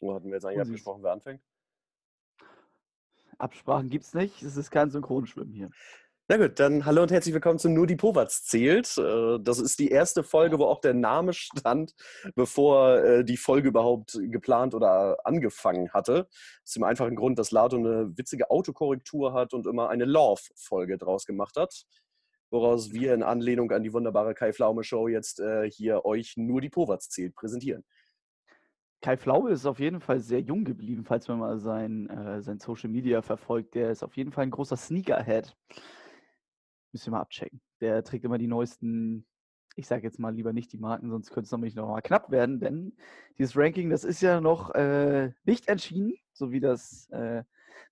Wo hatten wir jetzt eigentlich abgesprochen, wer anfängt? Absprachen gibt es nicht. Es ist kein Synchronschwimmen hier. Na gut, dann hallo und herzlich willkommen zu Nur die Povats zählt. Äh, das ist die erste Folge, wo auch der Name stand, bevor äh, die Folge überhaupt geplant oder angefangen hatte. Aus dem einfachen Grund, dass Lato eine witzige Autokorrektur hat und immer eine Love-Folge draus gemacht hat. Woraus wir in Anlehnung an die wunderbare Kai Pflaume Show jetzt äh, hier euch Nur die Povats zählt präsentieren. Kai Pflaume ist auf jeden Fall sehr jung geblieben, falls man mal sein, äh, sein Social Media verfolgt. Der ist auf jeden Fall ein großer Sneakerhead. Müssen wir mal abchecken. Der trägt immer die neuesten, ich sage jetzt mal lieber nicht die Marken, sonst könnte es nämlich noch mal knapp werden, denn dieses Ranking, das ist ja noch äh, nicht entschieden, so wie das äh,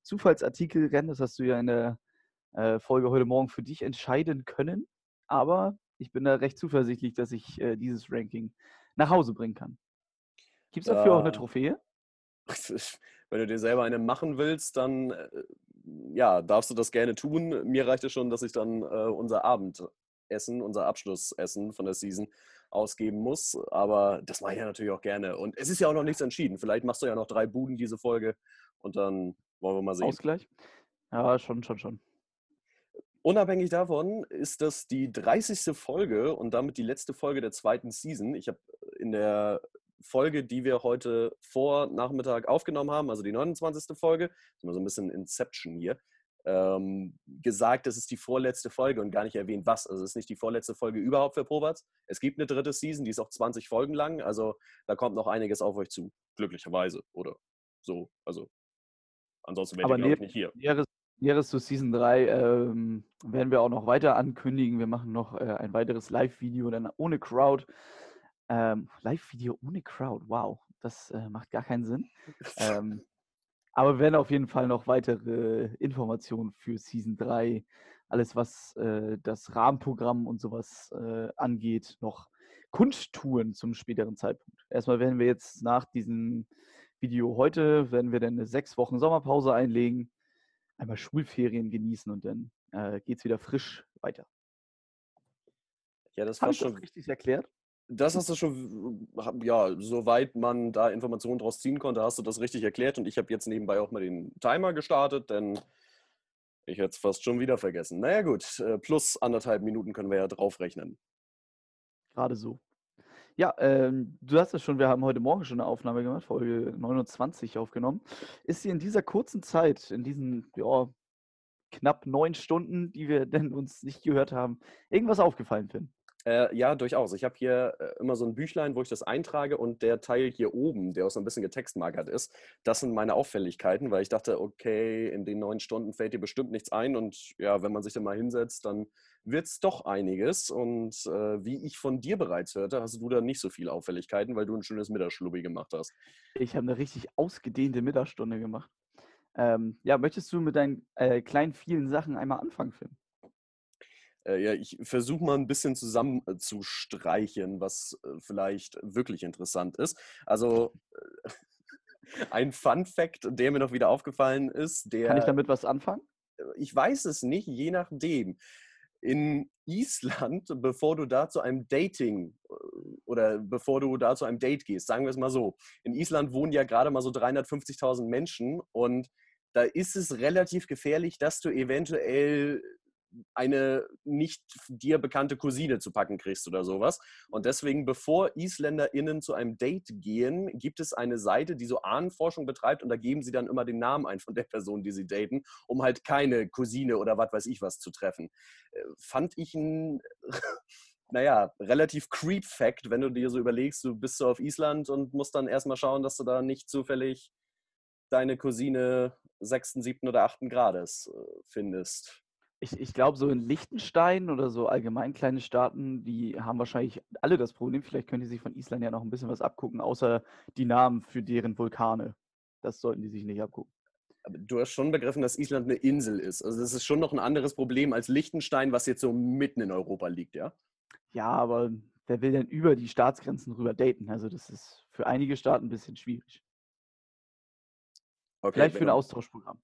Zufallsartikelrennen. Das hast du ja in der äh, Folge heute Morgen für dich entscheiden können. Aber ich bin da recht zuversichtlich, dass ich äh, dieses Ranking nach Hause bringen kann. Gibt es dafür auch eine Trophäe? Wenn du dir selber eine machen willst, dann äh, ja, darfst du das gerne tun. Mir reicht es schon, dass ich dann äh, unser Abendessen, unser Abschlussessen von der Season ausgeben muss. Aber das mache ich ja natürlich auch gerne. Und es ist ja auch noch nichts entschieden. Vielleicht machst du ja noch drei Buden diese Folge und dann wollen wir mal sehen. Ausgleich? Ja, schon, schon, schon. Unabhängig davon ist das die 30. Folge und damit die letzte Folge der zweiten Season. Ich habe in der Folge, die wir heute vor Nachmittag aufgenommen haben, also die 29. Folge, so ein bisschen Inception hier, ähm, gesagt, das ist die vorletzte Folge und gar nicht erwähnt, was. Also es ist nicht die vorletzte Folge überhaupt für Probatz. Es gibt eine dritte Season, die ist auch 20 Folgen lang, also da kommt noch einiges auf euch zu, glücklicherweise oder so. Also ansonsten wäre ich, nicht hier. Näheres, näheres zu Season 3 ähm, werden wir auch noch weiter ankündigen. Wir machen noch äh, ein weiteres Live-Video dann ohne Crowd. Ähm, Live-Video ohne Crowd, wow, das äh, macht gar keinen Sinn. ähm, aber wir werden auf jeden Fall noch weitere Informationen für Season 3, alles was äh, das Rahmenprogramm und sowas äh, angeht, noch kundtun zum späteren Zeitpunkt. Erstmal werden wir jetzt nach diesem Video heute, werden wir dann eine sechs Wochen Sommerpause einlegen, einmal Schulferien genießen und dann äh, geht es wieder frisch weiter. Ja, das war schon richtig erklärt. Das hast du schon, ja, soweit man da Informationen draus ziehen konnte, hast du das richtig erklärt. Und ich habe jetzt nebenbei auch mal den Timer gestartet, denn ich hätte es fast schon wieder vergessen. Naja gut, äh, plus anderthalb Minuten können wir ja draufrechnen. Gerade so. Ja, ähm, du hast es schon, wir haben heute Morgen schon eine Aufnahme gemacht, Folge 29 aufgenommen. Ist dir in dieser kurzen Zeit, in diesen ja, knapp neun Stunden, die wir denn uns nicht gehört haben, irgendwas aufgefallen, Finn? Äh, ja, durchaus. Ich habe hier äh, immer so ein Büchlein, wo ich das eintrage und der Teil hier oben, der auch so ein bisschen getextmarkert ist, das sind meine Auffälligkeiten, weil ich dachte, okay, in den neun Stunden fällt dir bestimmt nichts ein und ja, wenn man sich dann mal hinsetzt, dann wird es doch einiges. Und äh, wie ich von dir bereits hörte, hast du da nicht so viele Auffälligkeiten, weil du ein schönes Mittagsschlubbi gemacht hast. Ich habe eine richtig ausgedehnte Mittagsstunde gemacht. Ähm, ja, möchtest du mit deinen äh, kleinen, vielen Sachen einmal anfangen, Finn? Äh, ja, ich versuche mal ein bisschen zusammenzustreichen, was äh, vielleicht wirklich interessant ist. Also äh, ein Fun Fact, der mir noch wieder aufgefallen ist, der. Kann ich damit was anfangen? Ich weiß es nicht, je nachdem. In Island, bevor du da zu einem Dating oder bevor du da zu einem Date gehst, sagen wir es mal so. In Island wohnen ja gerade mal so 350.000 Menschen und da ist es relativ gefährlich, dass du eventuell eine nicht dir bekannte Cousine zu packen kriegst oder sowas. Und deswegen, bevor IsländerInnen zu einem Date gehen, gibt es eine Seite, die so Ahnenforschung betreibt und da geben sie dann immer den Namen ein von der Person, die sie daten, um halt keine Cousine oder was weiß ich was zu treffen. Äh, fand ich ein, naja, relativ Creep-Fact, wenn du dir so überlegst, du bist so auf Island und musst dann erstmal schauen, dass du da nicht zufällig deine Cousine sechsten, siebten oder achten Grades äh, findest. Ich, ich glaube, so in Liechtenstein oder so allgemein kleine Staaten, die haben wahrscheinlich alle das Problem. Vielleicht können die sich von Island ja noch ein bisschen was abgucken, außer die Namen für deren Vulkane. Das sollten die sich nicht abgucken. Aber du hast schon begriffen, dass Island eine Insel ist. Also das ist schon noch ein anderes Problem als Liechtenstein, was jetzt so mitten in Europa liegt, ja? Ja, aber wer will denn über die Staatsgrenzen rüber daten? Also das ist für einige Staaten ein bisschen schwierig. Okay, Vielleicht für ein Austauschprogramm.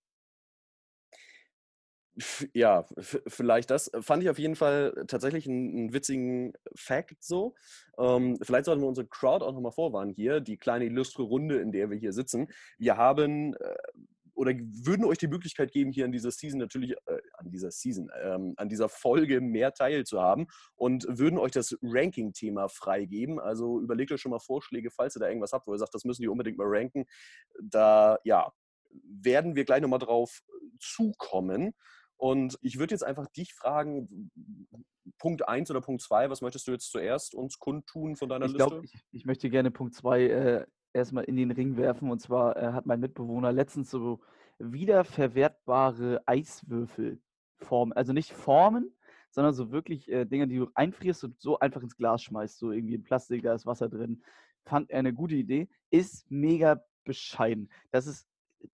Ja, vielleicht das. Fand ich auf jeden Fall tatsächlich einen, einen witzigen Fact so. Ähm, vielleicht sollten wir unsere Crowd auch nochmal vorwarnen hier, die kleine illustre Runde, in der wir hier sitzen. Wir haben äh, oder würden euch die Möglichkeit geben, hier an dieser Season natürlich, äh, an dieser Season, ähm, an dieser Folge mehr teilzuhaben und würden euch das Ranking-Thema freigeben. Also überlegt euch schon mal Vorschläge, falls ihr da irgendwas habt, wo ihr sagt, das müssen die unbedingt mal ranken. Da, ja, werden wir gleich nochmal drauf zukommen. Und ich würde jetzt einfach dich fragen, Punkt 1 oder Punkt 2, was möchtest du jetzt zuerst uns kundtun von deiner ich Liste? Glaub, ich, ich möchte gerne Punkt 2 äh, erstmal in den Ring werfen. Und zwar äh, hat mein Mitbewohner letztens so wiederverwertbare Eiswürfelformen, also nicht Formen, sondern so wirklich äh, Dinge, die du einfrierst und so einfach ins Glas schmeißt, so irgendwie in Plastik, da ist Wasser drin. Fand er eine gute Idee, ist mega bescheiden. Das ist,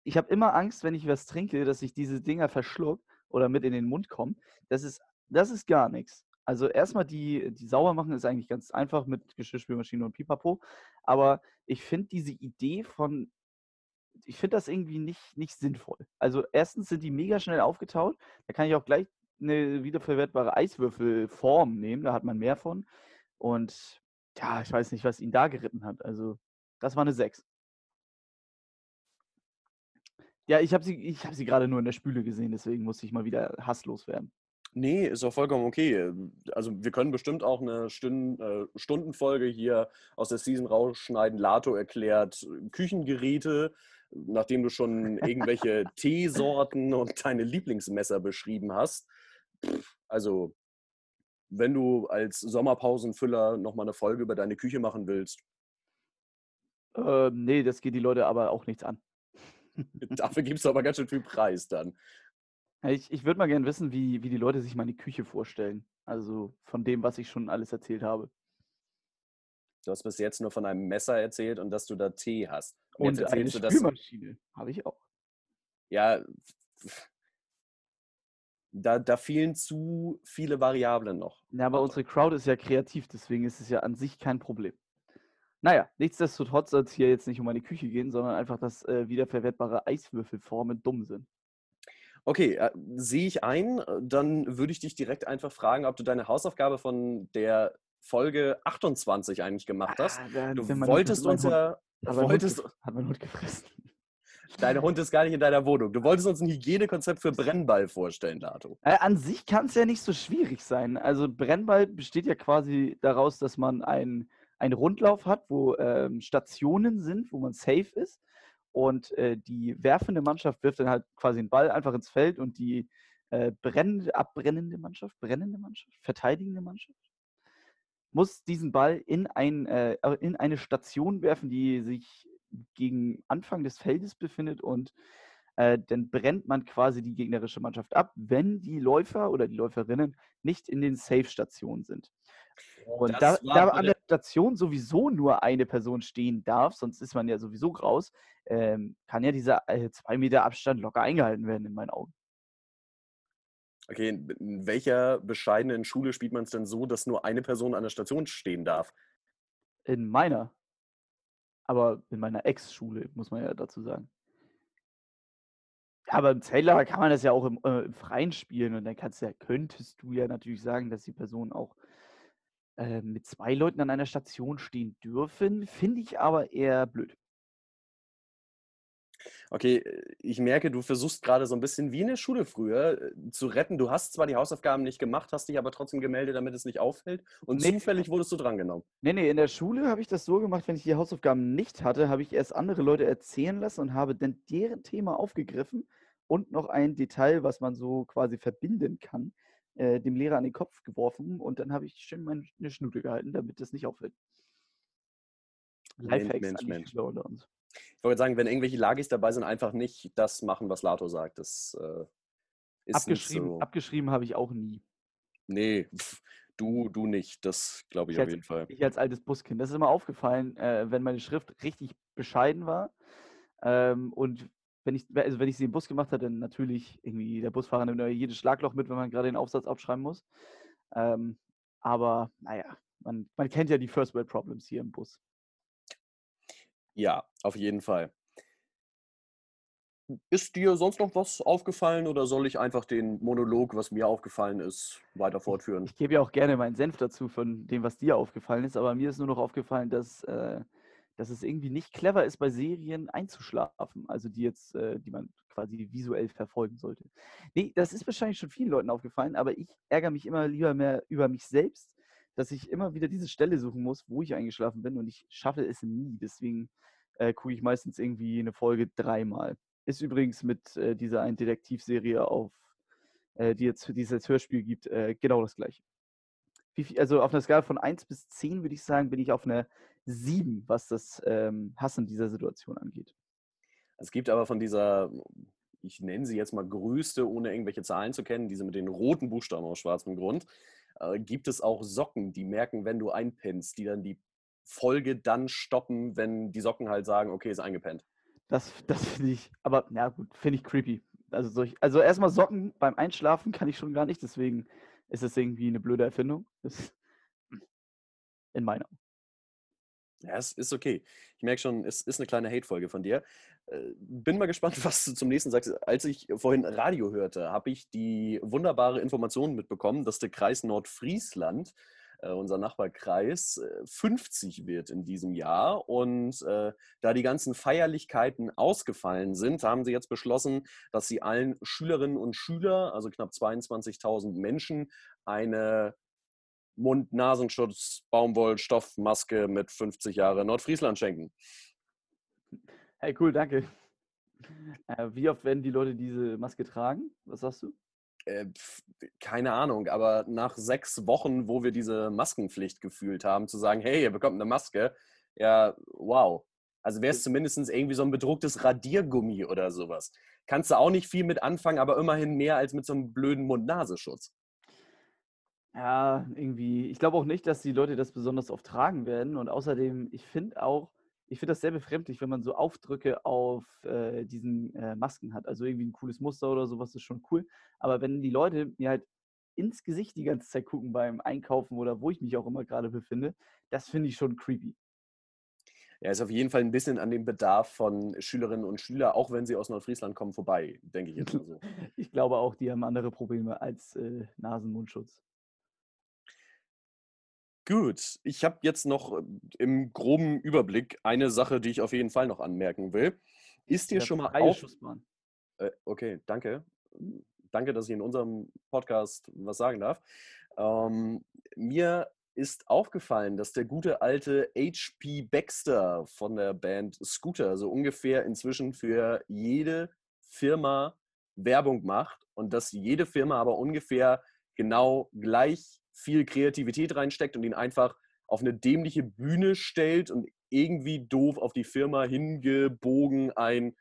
ich habe immer Angst, wenn ich was trinke, dass ich diese Dinger verschluck oder mit in den Mund komme. Das ist, das ist gar nichts. Also erstmal die, die sauber machen ist eigentlich ganz einfach mit Geschirrspülmaschine und Pipapo. Aber ich finde diese Idee von, ich finde das irgendwie nicht, nicht sinnvoll. Also erstens sind die mega schnell aufgetaut. Da kann ich auch gleich eine wiederverwertbare Eiswürfelform nehmen. Da hat man mehr von. Und ja, ich weiß nicht, was ihn da geritten hat. Also das war eine 6. Ja, ich habe sie, hab sie gerade nur in der Spüle gesehen, deswegen musste ich mal wieder hasslos werden. Nee, ist auch vollkommen okay. Also wir können bestimmt auch eine Stünden, äh, Stundenfolge hier aus der Season rausschneiden. Lato erklärt Küchengeräte, nachdem du schon irgendwelche Teesorten und deine Lieblingsmesser beschrieben hast. Also wenn du als Sommerpausenfüller nochmal eine Folge über deine Küche machen willst. Ähm, nee, das geht die Leute aber auch nichts an. Dafür gibst du aber ganz schön viel Preis dann. Ich, ich würde mal gerne wissen, wie, wie die Leute sich meine Küche vorstellen. Also von dem, was ich schon alles erzählt habe. Du hast bis jetzt nur von einem Messer erzählt und dass du da Tee hast. Und, und eine Spülmaschine habe ich auch. Ja, da, da fehlen zu viele Variablen noch. Ja, aber unsere Crowd ist ja kreativ, deswegen ist es ja an sich kein Problem. Naja, nichtsdestotrotz soll es hier jetzt nicht um meine Küche gehen, sondern einfach, dass äh, wiederverwertbare Eiswürfelformen dumm sind. Okay, äh, sehe ich ein. Dann würde ich dich direkt einfach fragen, ob du deine Hausaufgabe von der Folge 28 eigentlich gemacht hast. Ah, du wolltest uns ja. Wolltest, hat mein Hund gefressen. Dein Hund ist gar nicht in deiner Wohnung. Du wolltest uns ein Hygienekonzept für Brennball vorstellen, Dato. Äh, an sich kann es ja nicht so schwierig sein. Also Brennball besteht ja quasi daraus, dass man einen Rundlauf hat, wo ähm, Stationen sind, wo man safe ist. Und äh, die werfende Mannschaft wirft dann halt quasi einen Ball einfach ins Feld und die äh, brennende, abbrennende Mannschaft, brennende Mannschaft, verteidigende Mannschaft muss diesen Ball in, ein, äh, in eine Station werfen, die sich gegen Anfang des Feldes befindet und äh, dann brennt man quasi die gegnerische Mannschaft ab, wenn die Läufer oder die Läuferinnen nicht in den Safe-Stationen sind. Und da, da an der Station sowieso nur eine Person stehen darf, sonst ist man ja sowieso raus, ähm, kann ja dieser äh, zwei Meter Abstand locker eingehalten werden, in meinen Augen. Okay, in welcher bescheidenen Schule spielt man es denn so, dass nur eine Person an der Station stehen darf? In meiner. Aber in meiner Ex-Schule, muss man ja dazu sagen. Aber im Zeltlager kann man das ja auch im, äh, im Freien spielen und dann kannst ja, könntest du ja natürlich sagen, dass die Person auch äh, mit zwei Leuten an einer Station stehen dürfen. Finde ich aber eher blöd. Okay, äh, ich merke, du versuchst gerade so ein bisschen wie in der Schule früher äh, zu retten. Du hast zwar die Hausaufgaben nicht gemacht, hast dich aber trotzdem gemeldet, damit es nicht auffällt. Und nee, zufällig wurdest du drangenommen. Nee, nee, in der Schule habe ich das so gemacht, wenn ich die Hausaufgaben nicht hatte, habe ich erst andere Leute erzählen lassen und habe dann deren Thema aufgegriffen und noch ein Detail, was man so quasi verbinden kann, äh, dem Lehrer an den Kopf geworfen. Und dann habe ich schön meine Schnute gehalten, damit das nicht auffällt. Lifehacks Mensch, Mensch, Mensch. unter uns. Ich wollte sagen, wenn irgendwelche Lagis dabei sind, einfach nicht das machen, was Lato sagt. Das äh, ist abgeschrieben, so. Abgeschrieben habe ich auch nie. Nee, pff, du, du nicht. Das glaube ich, ich, auf jeden Fall. Ich als altes Buskind. Das ist immer aufgefallen, äh, wenn meine Schrift richtig bescheiden war. Ähm, und wenn ich, also wenn ich sie im Bus gemacht habe, dann natürlich irgendwie der Busfahrer nimmt jedes Schlagloch mit, wenn man gerade den Aufsatz abschreiben muss. Ähm, aber naja, man, man kennt ja die First World Problems hier im Bus. Ja, auf jeden Fall. ist dir sonst noch was aufgefallen oder soll ich einfach den Monolog, was mir aufgefallen ist, weiter fortführen? Ich gebe ja auch gerne meinen Senf dazu von dem, was dir aufgefallen ist, aber mir ist nur noch aufgefallen, dass, äh, dass es irgendwie nicht clever ist, bei Serien einzuschlafen. Also die jetzt, äh, die man quasi visuell verfolgen sollte. Nee, das ist wahrscheinlich schon vielen Leuten aufgefallen, aber ich ärgere mich immer lieber mehr über mich selbst, dass ich immer wieder diese Stelle suchen muss, wo ich eingeschlafen bin und ich schaffe es nie. Deswegen äh, gucke ich meistens irgendwie eine Folge dreimal. Ist übrigens mit äh, dieser einen Detektivserie auf, äh, die jetzt dieses Hörspiel gibt, äh, genau das gleiche. Viel, also auf einer Skala von 1 bis 10 würde ich sagen, bin ich auf einer 7, was das ähm, Hassen dieser Situation angeht. Es gibt aber von dieser, ich nenne sie jetzt mal größte, ohne irgendwelche Zahlen zu kennen, diese mit den roten Buchstaben auf schwarzem Grund, äh, gibt es auch Socken, die merken, wenn du einpennst, die dann die Folge dann stoppen, wenn die Socken halt sagen, okay, ist eingepennt. Das, das finde ich, aber na gut, finde ich creepy. Also, solch, also erstmal Socken beim Einschlafen kann ich schon gar nicht, deswegen ist es irgendwie eine blöde Erfindung. Das, in meiner. Ja, es ist okay. Ich merke schon, es ist eine kleine Hate-Folge von dir. Äh, bin mal gespannt, was du zum nächsten sagst. Als ich vorhin Radio hörte, habe ich die wunderbare Information mitbekommen, dass der Kreis Nordfriesland äh, unser Nachbarkreis, 50 äh, wird in diesem Jahr. Und da die ganzen Feierlichkeiten ausgefallen sind, haben sie jetzt beschlossen, dass sie allen Schülerinnen und Schülern, also knapp 22.000 Menschen, eine Mund-Nasenschutz, Baumwoll, Stoffmaske mit 50 Jahre Nordfriesland schenken. Hey, cool, danke. wie oft werden die Leute diese Maske tragen? Was sagst du? Äh, keine Ahnung, aber nach sechs Wochen, wo wir diese Maskenpflicht gefühlt haben, zu sagen, hey, ihr bekommt eine Maske, ja, wow. Also wäre es zumindest irgendwie so ein bedrucktes Radiergummi oder sowas. Kannst du auch nicht viel mit anfangen, aber immerhin mehr als mit so einem blöden Mund-Nasenschutz. Ja, irgendwie. Ich glaube auch nicht, dass die Leute das besonders oft tragen werden. Und außerdem, ich finde auch, ich finde das sehr befremdlich, wenn man so Aufdrücke auf äh, diesen äh, Masken hat. Also irgendwie ein cooles Muster oder sowas ist schon cool. Aber wenn die Leute mir halt ins Gesicht die ganze Zeit gucken beim Einkaufen oder wo ich mich auch immer gerade befinde, das finde ich schon creepy. Ja, ist auf jeden Fall ein bisschen an dem Bedarf von Schülerinnen und Schülern, auch wenn sie aus Nordfriesland kommen, vorbei, denke ich jetzt mal so. ich glaube auch, die haben andere Probleme als äh, Nasenmundschutz. Gut, ich habe jetzt noch äh, im groben Überblick eine Sache, die ich auf jeden Fall noch anmerken will. Ist dir ja, schon mal auf... Äh, okay, danke. Danke, dass ich in unserem Podcast was sagen darf. Ähm, mir ist aufgefallen, dass der gute alte HP Baxter von der Band Scooter so ungefähr inzwischen für jede Firma Werbung macht und dass jede Firma aber ungefähr genau gleich viel Kreativität reinsteckt und ihn einfach auf eine dämliche Bühne stellt und irgendwie doof auf die Firma hingebogen ein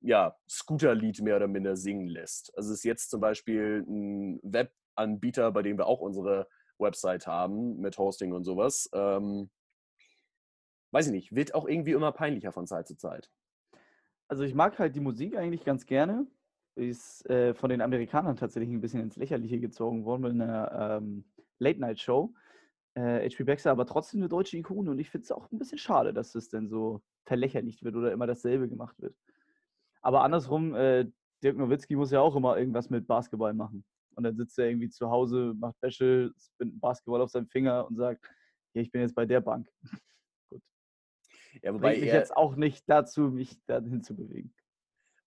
ja, Scooter-Lied mehr oder minder singen lässt. Also es ist jetzt zum Beispiel ein Webanbieter, bei dem wir auch unsere Website haben mit Hosting und sowas. Ähm, weiß ich nicht, wird auch irgendwie immer peinlicher von Zeit zu Zeit. Also ich mag halt die Musik eigentlich ganz gerne ist äh, von den Amerikanern tatsächlich ein bisschen ins Lächerliche gezogen worden mit einer ähm, Late-Night-Show. Äh, HP Baxter aber trotzdem eine deutsche Ikone und ich finde es auch ein bisschen schade, dass das denn so verlächerlicht wird oder immer dasselbe gemacht wird. Aber andersrum, äh, Dirk Nowitzki muss ja auch immer irgendwas mit Basketball machen. Und dann sitzt er irgendwie zu Hause, macht Wäsche, spinnt Basketball auf seinem Finger und sagt, ja, ich bin jetzt bei der Bank. Gut. Ja, wobei Bringt mich jetzt auch nicht dazu, mich dahin zu bewegen.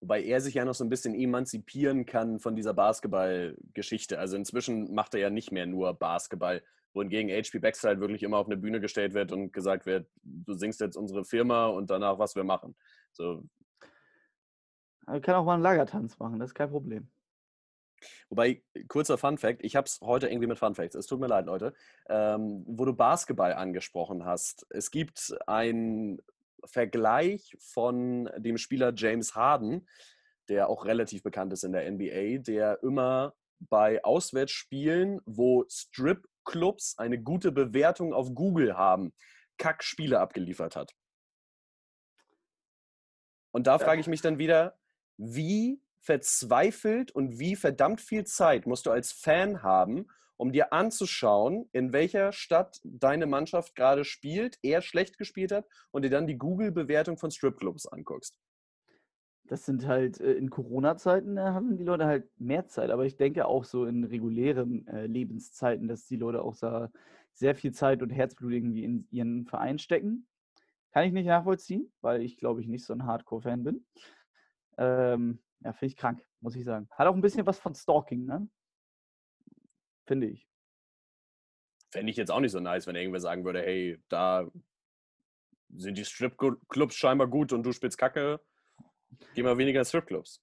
Wobei er sich ja noch so ein bisschen emanzipieren kann von dieser Basketball-Geschichte. Also inzwischen macht er ja nicht mehr nur Basketball, wohingegen HP Baxter halt wirklich immer auf eine Bühne gestellt wird und gesagt wird, du singst jetzt unsere Firma und danach, was wir machen. So. Er kann auch mal einen Lagertanz machen, das ist kein Problem. Wobei, kurzer Fun Fact, ich habe es heute irgendwie mit Fun Facts, es tut mir leid, Leute, ähm, wo du Basketball angesprochen hast. Es gibt ein Vergleich von dem Spieler James Harden, der auch relativ bekannt ist in der NBA, der immer bei Auswärtsspielen, wo Strip-Clubs eine gute Bewertung auf Google haben, Kack-Spiele abgeliefert hat. Und da frage ich mich dann wieder, wie verzweifelt und wie verdammt viel Zeit musst du als Fan haben, um dir anzuschauen, in welcher Stadt deine Mannschaft gerade spielt, er schlecht gespielt hat und dir dann die Google-Bewertung von Stripclubs anguckst. das sind halt äh, in Corona-Zeiten, da haben die Leute halt mehr Zeit. Aber ich denke auch so in regulären äh, Lebenszeiten, dass die Leute auch sehr viel Zeit und Herzblut irgendwie in ihren Verein stecken. Kann ich nicht nachvollziehen, weil ich glaube ich nicht so ein Hardcore-Fan bin. Ähm, ja, finde ich krank, muss ich sagen. Hat auch ein bisschen was von Stalking, ne? Finde ich. Fände ich jetzt auch nicht so nice, wenn irgendwer sagen würde, hey, da sind die Stripclubs scheinbar gut und du spielst Kacke. Geh mal weniger in Stripclubs.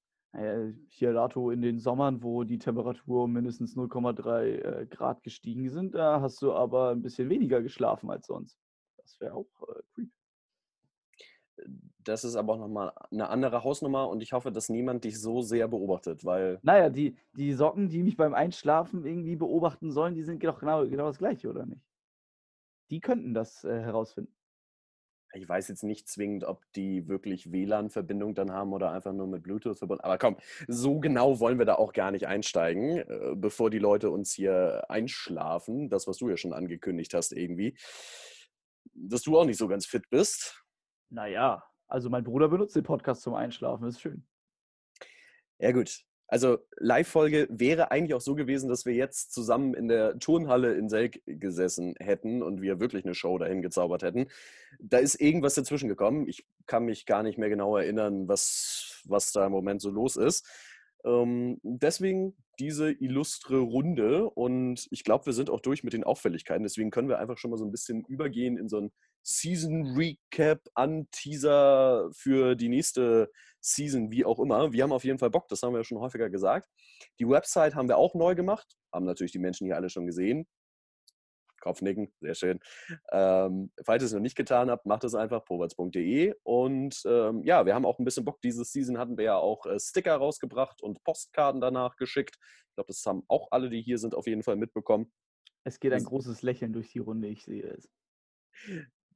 Hier dato in den Sommern, wo die Temperatur um mindestens 0,3 äh, Grad gestiegen sind, da hast du aber ein bisschen weniger geschlafen als sonst. Das wäre auch äh, creep. Das ist aber auch nochmal eine andere Hausnummer und ich hoffe, dass niemand dich so sehr beobachtet, weil. Naja, die, die Socken, die mich beim Einschlafen irgendwie beobachten sollen, die sind doch genau, genau das gleiche, oder nicht? Die könnten das äh, herausfinden. Ich weiß jetzt nicht zwingend, ob die wirklich WLAN-Verbindung dann haben oder einfach nur mit Bluetooth verbunden. Aber komm, so genau wollen wir da auch gar nicht einsteigen, äh, bevor die Leute uns hier einschlafen. Das, was du ja schon angekündigt hast, irgendwie. Dass du auch nicht so ganz fit bist. Naja, also mein Bruder benutzt den Podcast zum Einschlafen, ist schön. Ja, gut. Also Live-Folge wäre eigentlich auch so gewesen, dass wir jetzt zusammen in der Turnhalle in Selk gesessen hätten und wir wirklich eine Show dahin gezaubert hätten. Da ist irgendwas dazwischen gekommen. Ich kann mich gar nicht mehr genau erinnern, was, was da im Moment so los ist. Ähm, deswegen diese illustre Runde und ich glaube, wir sind auch durch mit den Auffälligkeiten. Deswegen können wir einfach schon mal so ein bisschen übergehen in so ein Season Recap, an Teaser für die nächste Season, wie auch immer. Wir haben auf jeden Fall Bock, das haben wir ja schon häufiger gesagt. Die Website haben wir auch neu gemacht, haben natürlich die Menschen hier alle schon gesehen. Kopfnicken, sehr schön. Ähm, falls ihr es noch nicht getan habt, macht es einfach powerts.de. Und ähm, ja, wir haben auch ein bisschen Bock. Diese Season hatten wir ja auch äh, Sticker rausgebracht und Postkarten danach geschickt. Ich glaube, das haben auch alle, die hier sind, auf jeden Fall mitbekommen. Es geht ein großes Lächeln durch die Runde, ich sehe es.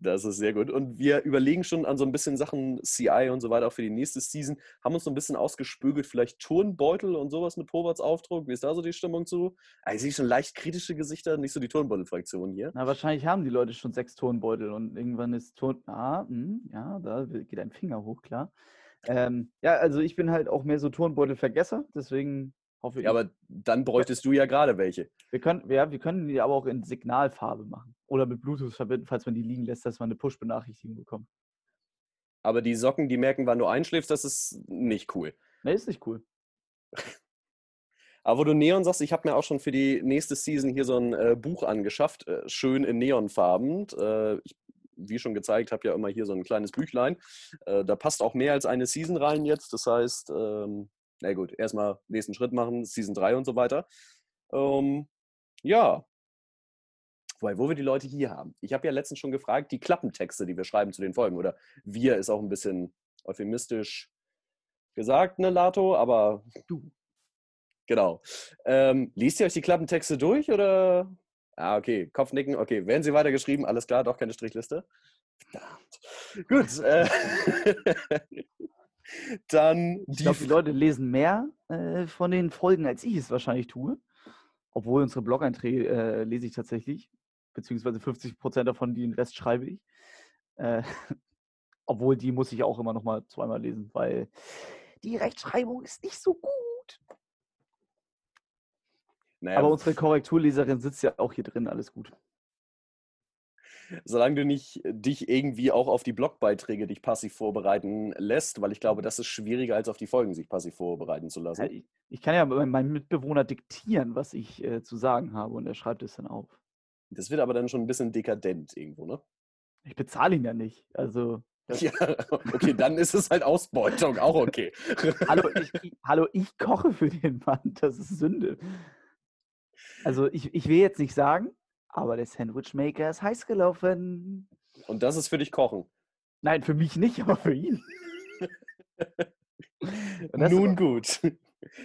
Das ist sehr gut. Und wir überlegen schon an so ein bisschen Sachen CI und so weiter auch für die nächste Season. Haben uns so ein bisschen ausgespögelt, vielleicht Turnbeutel und sowas mit Poverts Aufdruck. Wie ist da so die Stimmung zu? Ah, ich sehe schon leicht kritische Gesichter, nicht so die Turnbeutel-Fraktion hier. Na, wahrscheinlich haben die Leute schon sechs Turnbeutel und irgendwann ist Turn. Ah, mh, hm, ja, da geht ein Finger hoch, klar. Ähm, ja, also ich bin halt auch mehr so Turnbeutel-Vergesser, deswegen hoffe ich. Ja, aber dann bräuchtest du ja gerade welche. Wir können, ja, wir können die aber auch in Signalfarbe machen oder mit Bluetooth verbinden, falls man die liegen lässt, dass man eine Push-Benachrichtigung bekommt. Aber die Socken, die merken, wann du einschläfst, das ist nicht cool. Nee, ist nicht cool. Aber wo du Neon sagst, ich habe mir auch schon für die nächste Season hier so ein äh, Buch angeschafft, äh, schön in Neonfarben. Äh, ich, wie schon gezeigt, habe ja immer hier so ein kleines Büchlein. Äh, da passt auch mehr als eine Season rein jetzt. Das heißt, ähm, na gut, erstmal nächsten Schritt machen, Season 3 und so weiter. Ähm, ja, Wobei, wo wir die Leute hier haben. Ich habe ja letztens schon gefragt, die Klappentexte, die wir schreiben zu den Folgen, oder wir ist auch ein bisschen euphemistisch gesagt, ne, Lato, aber du. Genau. Ähm, liest ihr euch die Klappentexte durch oder? Ah, okay. Kopfnicken, okay. Werden sie weitergeschrieben? Alles klar, doch keine Strichliste. Verdammt. Gut. Äh, dann. Ich glaube, die Leute lesen mehr äh, von den Folgen, als ich es wahrscheinlich tue. Obwohl unsere Blog-Einträge äh, lese ich tatsächlich beziehungsweise 50 Prozent davon, den Rest schreibe ich. Äh, obwohl die muss ich auch immer noch mal zweimal lesen, weil die Rechtschreibung ist nicht so gut. Naja, Aber unsere Korrekturleserin sitzt ja auch hier drin, alles gut. Solange du nicht dich irgendwie auch auf die Blogbeiträge dich passiv vorbereiten lässt, weil ich glaube, das ist schwieriger, als auf die Folgen sich passiv vorbereiten zu lassen. Ja, ich, ich, kann ja meinem Mitbewohner diktieren, was ich äh, zu sagen habe und er schreibt es dann auf. Das wird aber dann schon ein bisschen dekadent irgendwo, ne? Ich bezahle ihn ja nicht. Also. Ja, okay, dann ist es halt Ausbeutung, auch okay. hallo, ich, hallo, ich koche für den Mann, das ist Sünde. Also ich, ich will jetzt nicht sagen, aber der Sandwichmaker ist heiß gelaufen. Und das ist für dich Kochen? Nein, für mich nicht, aber für ihn. Nun gut.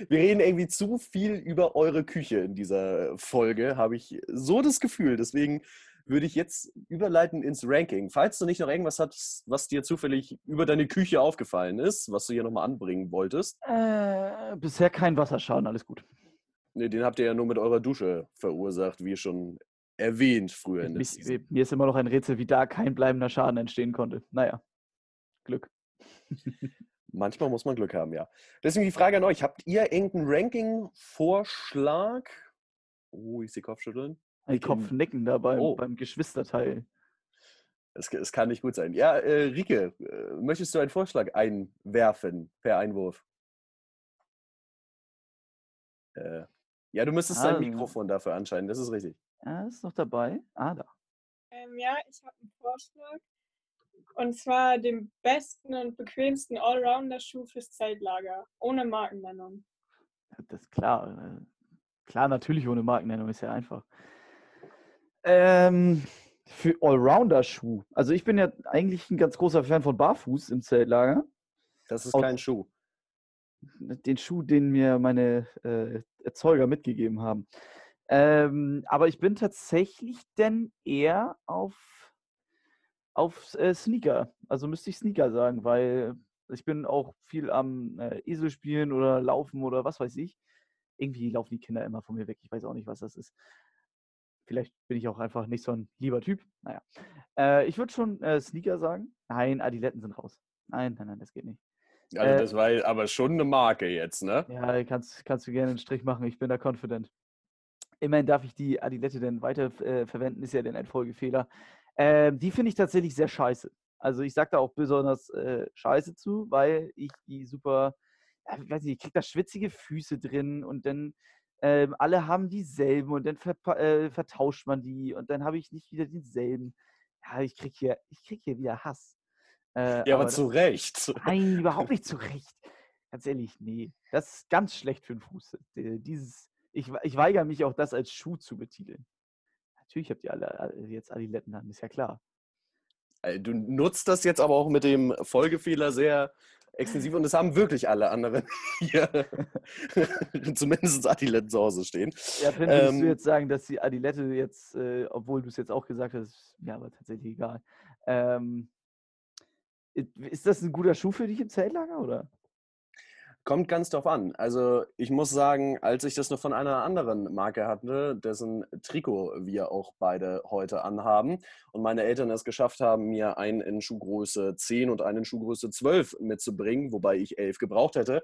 Wir reden irgendwie zu viel über eure Küche in dieser Folge, habe ich so das Gefühl. Deswegen würde ich jetzt überleiten ins Ranking. Falls du nicht noch irgendwas hast, was dir zufällig über deine Küche aufgefallen ist, was du hier nochmal anbringen wolltest. Äh, bisher kein Wasserschaden, alles gut. Nee, den habt ihr ja nur mit eurer Dusche verursacht, wie schon erwähnt früher in der Mich. Mir ist immer noch ein Rätsel, wie da kein bleibender Schaden entstehen konnte. Naja, Glück. Manchmal muss man Glück haben, ja. Deswegen die Frage an euch: Habt ihr irgendeinen Ranking-Vorschlag? Oh, ich sehe Kopfschütteln. Ein Kopfnicken da beim, Oh. beim Geschwisterteil. Es, es kann nicht gut sein. Ja, äh, Rike, äh, möchtest du einen Vorschlag einwerfen per Einwurf? Äh, ja, du müsstest Ah, dein Mikrofon dafür anscheinend, das ist richtig. Ja, ist noch dabei. Ah, da. Ähm, ja, ich habe einen Vorschlag. Und zwar den besten und bequemsten Allrounder-Schuh fürs Zeltlager. Ohne Markennennung. Das ist klar. äh, Klar, natürlich ohne Markennennung ist ja einfach. Ähm, für Allrounder-Schuh. Also ich bin ja eigentlich ein ganz großer Fan von Barfuß im Zeltlager. Das ist Aus- kein Schuh. Den Schuh, den mir meine äh, Erzeuger mitgegeben haben. Ähm, aber ich bin tatsächlich denn eher auf, auf äh, Sneaker. Also müsste ich Sneaker sagen, weil ich bin auch viel am äh, Esel spielen oder laufen oder was weiß ich. Irgendwie laufen die Kinder immer von mir weg. Ich weiß auch nicht, was das ist. Vielleicht bin ich auch einfach nicht so ein lieber Typ. Naja. Äh, ich würde schon äh, Sneaker sagen. Nein, Adiletten sind raus. Nein, nein, nein, das geht nicht. Also Äh, das war aber schon eine Marke jetzt, ne? Ja, kannst, kannst du gerne einen Strich machen. Ich bin da confident. Immerhin darf ich die Adilette denn weiter äh, verwenden, ist ja denn ein Folgefehler. Ähm, die finde ich tatsächlich sehr scheiße. Also ich sage da auch besonders äh, scheiße zu, weil ich die super, ja, ich weiß nicht, ich krieg da schwitzige Füße drin und dann ähm, alle haben dieselben und dann verpa- äh, vertauscht man die und dann habe ich nicht wieder denselben. Ja, ich krieg hier, ich krieg hier wieder Hass. Äh, Ja, aber das- zu Recht. Nein, überhaupt nicht zurecht. Ganz ehrlich, nee. Das ist ganz schlecht für den Fuß. Äh, Dieses, ich, ich weigere mich auch, das als Schuh zu betiteln. Natürlich habt ihr alle äh, jetzt Adiletten an, ist ja klar. Äh, Du nutzt das jetzt aber auch mit dem Folgefehler sehr extensiv und es haben wirklich alle anderen hier zumindest Adiletten zu Hause stehen. Ja, Finn, würdest Ähm, du jetzt sagen, dass die Adilette jetzt, äh, obwohl du es jetzt auch gesagt hast, ist mir aber tatsächlich egal. Ähm, ist das ein guter Schuh für dich im Zeltlager, oder? Kommt ganz drauf an. Also ich muss sagen, als ich das noch von einer anderen Marke hatte, dessen Trikot wir auch beide heute anhaben und meine Eltern es geschafft haben, mir einen in Schuhgröße 10 und einen in Schuhgröße 12 mitzubringen, wobei ich 11 gebraucht hätte,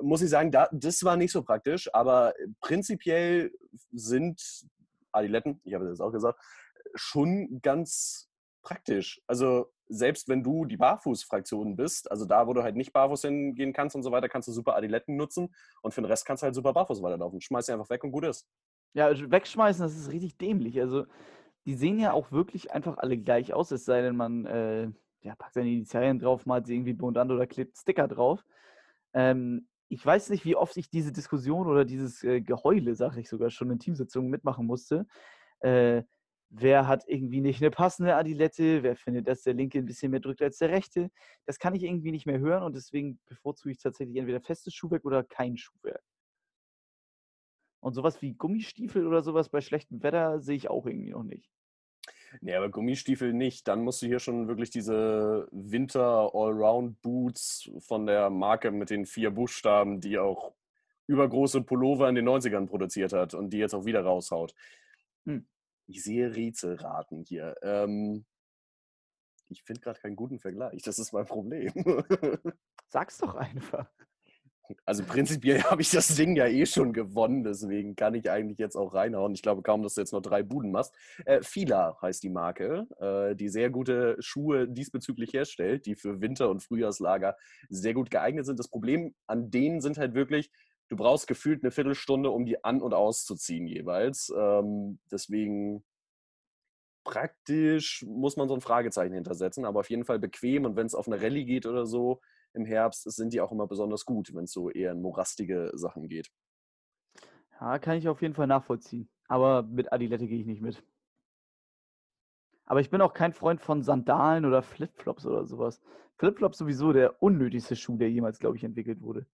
muss ich sagen, da, das war nicht so praktisch, aber prinzipiell sind Adiletten, ich habe das auch gesagt, schon ganz praktisch. Also selbst wenn du die Barfußfraktion bist, also da, wo du halt nicht barfuß hingehen kannst und so weiter, kannst du super Adiletten nutzen und für den Rest kannst du halt super barfuß weiterlaufen. Schmeiß sie einfach weg und gut ist. Ja, also wegschmeißen, das ist richtig dämlich. Also, die sehen ja auch wirklich einfach alle gleich aus, es sei denn, man äh, ja, packt seine Initialien drauf, malt sie irgendwie bunt an oder klebt Sticker drauf. Ähm, ich weiß nicht, wie oft ich diese Diskussion oder dieses äh, Geheule, sage ich sogar schon, in Teamsitzungen mitmachen musste. Äh, wer hat irgendwie nicht eine passende Adilette? Wer findet, dass der linke ein bisschen mehr drückt als der rechte? Das kann ich irgendwie nicht mehr hören und deswegen bevorzuge ich tatsächlich entweder festes Schuhwerk oder kein Schuhwerk. Und sowas wie Gummistiefel oder sowas bei schlechtem Wetter sehe ich auch irgendwie noch nicht. Nee, aber Gummistiefel nicht. Dann musst du hier schon wirklich diese Winter-Allround-Boots von der Marke mit den vier Buchstaben, die auch übergroße Pullover in den 90ern produziert hat und die jetzt auch wieder raushaut. Hm. Ich sehe Rätselraten hier. Ähm, ich finde gerade keinen guten Vergleich. Das ist mein Problem. Sag's doch einfach. Also prinzipiell habe ich das Ding ja eh schon gewonnen, deswegen kann ich eigentlich jetzt auch reinhauen. Ich glaube kaum, dass du jetzt noch drei Buden machst. Äh, Fila heißt die Marke, äh, die sehr gute Schuhe diesbezüglich herstellt, die für Winter- und Frühjahrslager sehr gut geeignet sind. Das Problem an denen sind halt wirklich, du brauchst gefühlt eine Viertelstunde, um die an- und auszuziehen jeweils. Ähm, deswegen praktisch muss man so ein Fragezeichen hintersetzen, aber auf jeden Fall bequem und wenn es auf eine Rallye geht oder so, im Herbst sind die auch immer besonders gut, wenn es so eher in morastige Sachen geht. Ja, kann ich auf jeden Fall nachvollziehen. Aber mit Adilette gehe ich nicht mit. Aber ich bin auch kein Freund von Sandalen oder Flipflops oder sowas. Flipflops sowieso der unnötigste Schuh, der jemals, glaube ich, entwickelt wurde.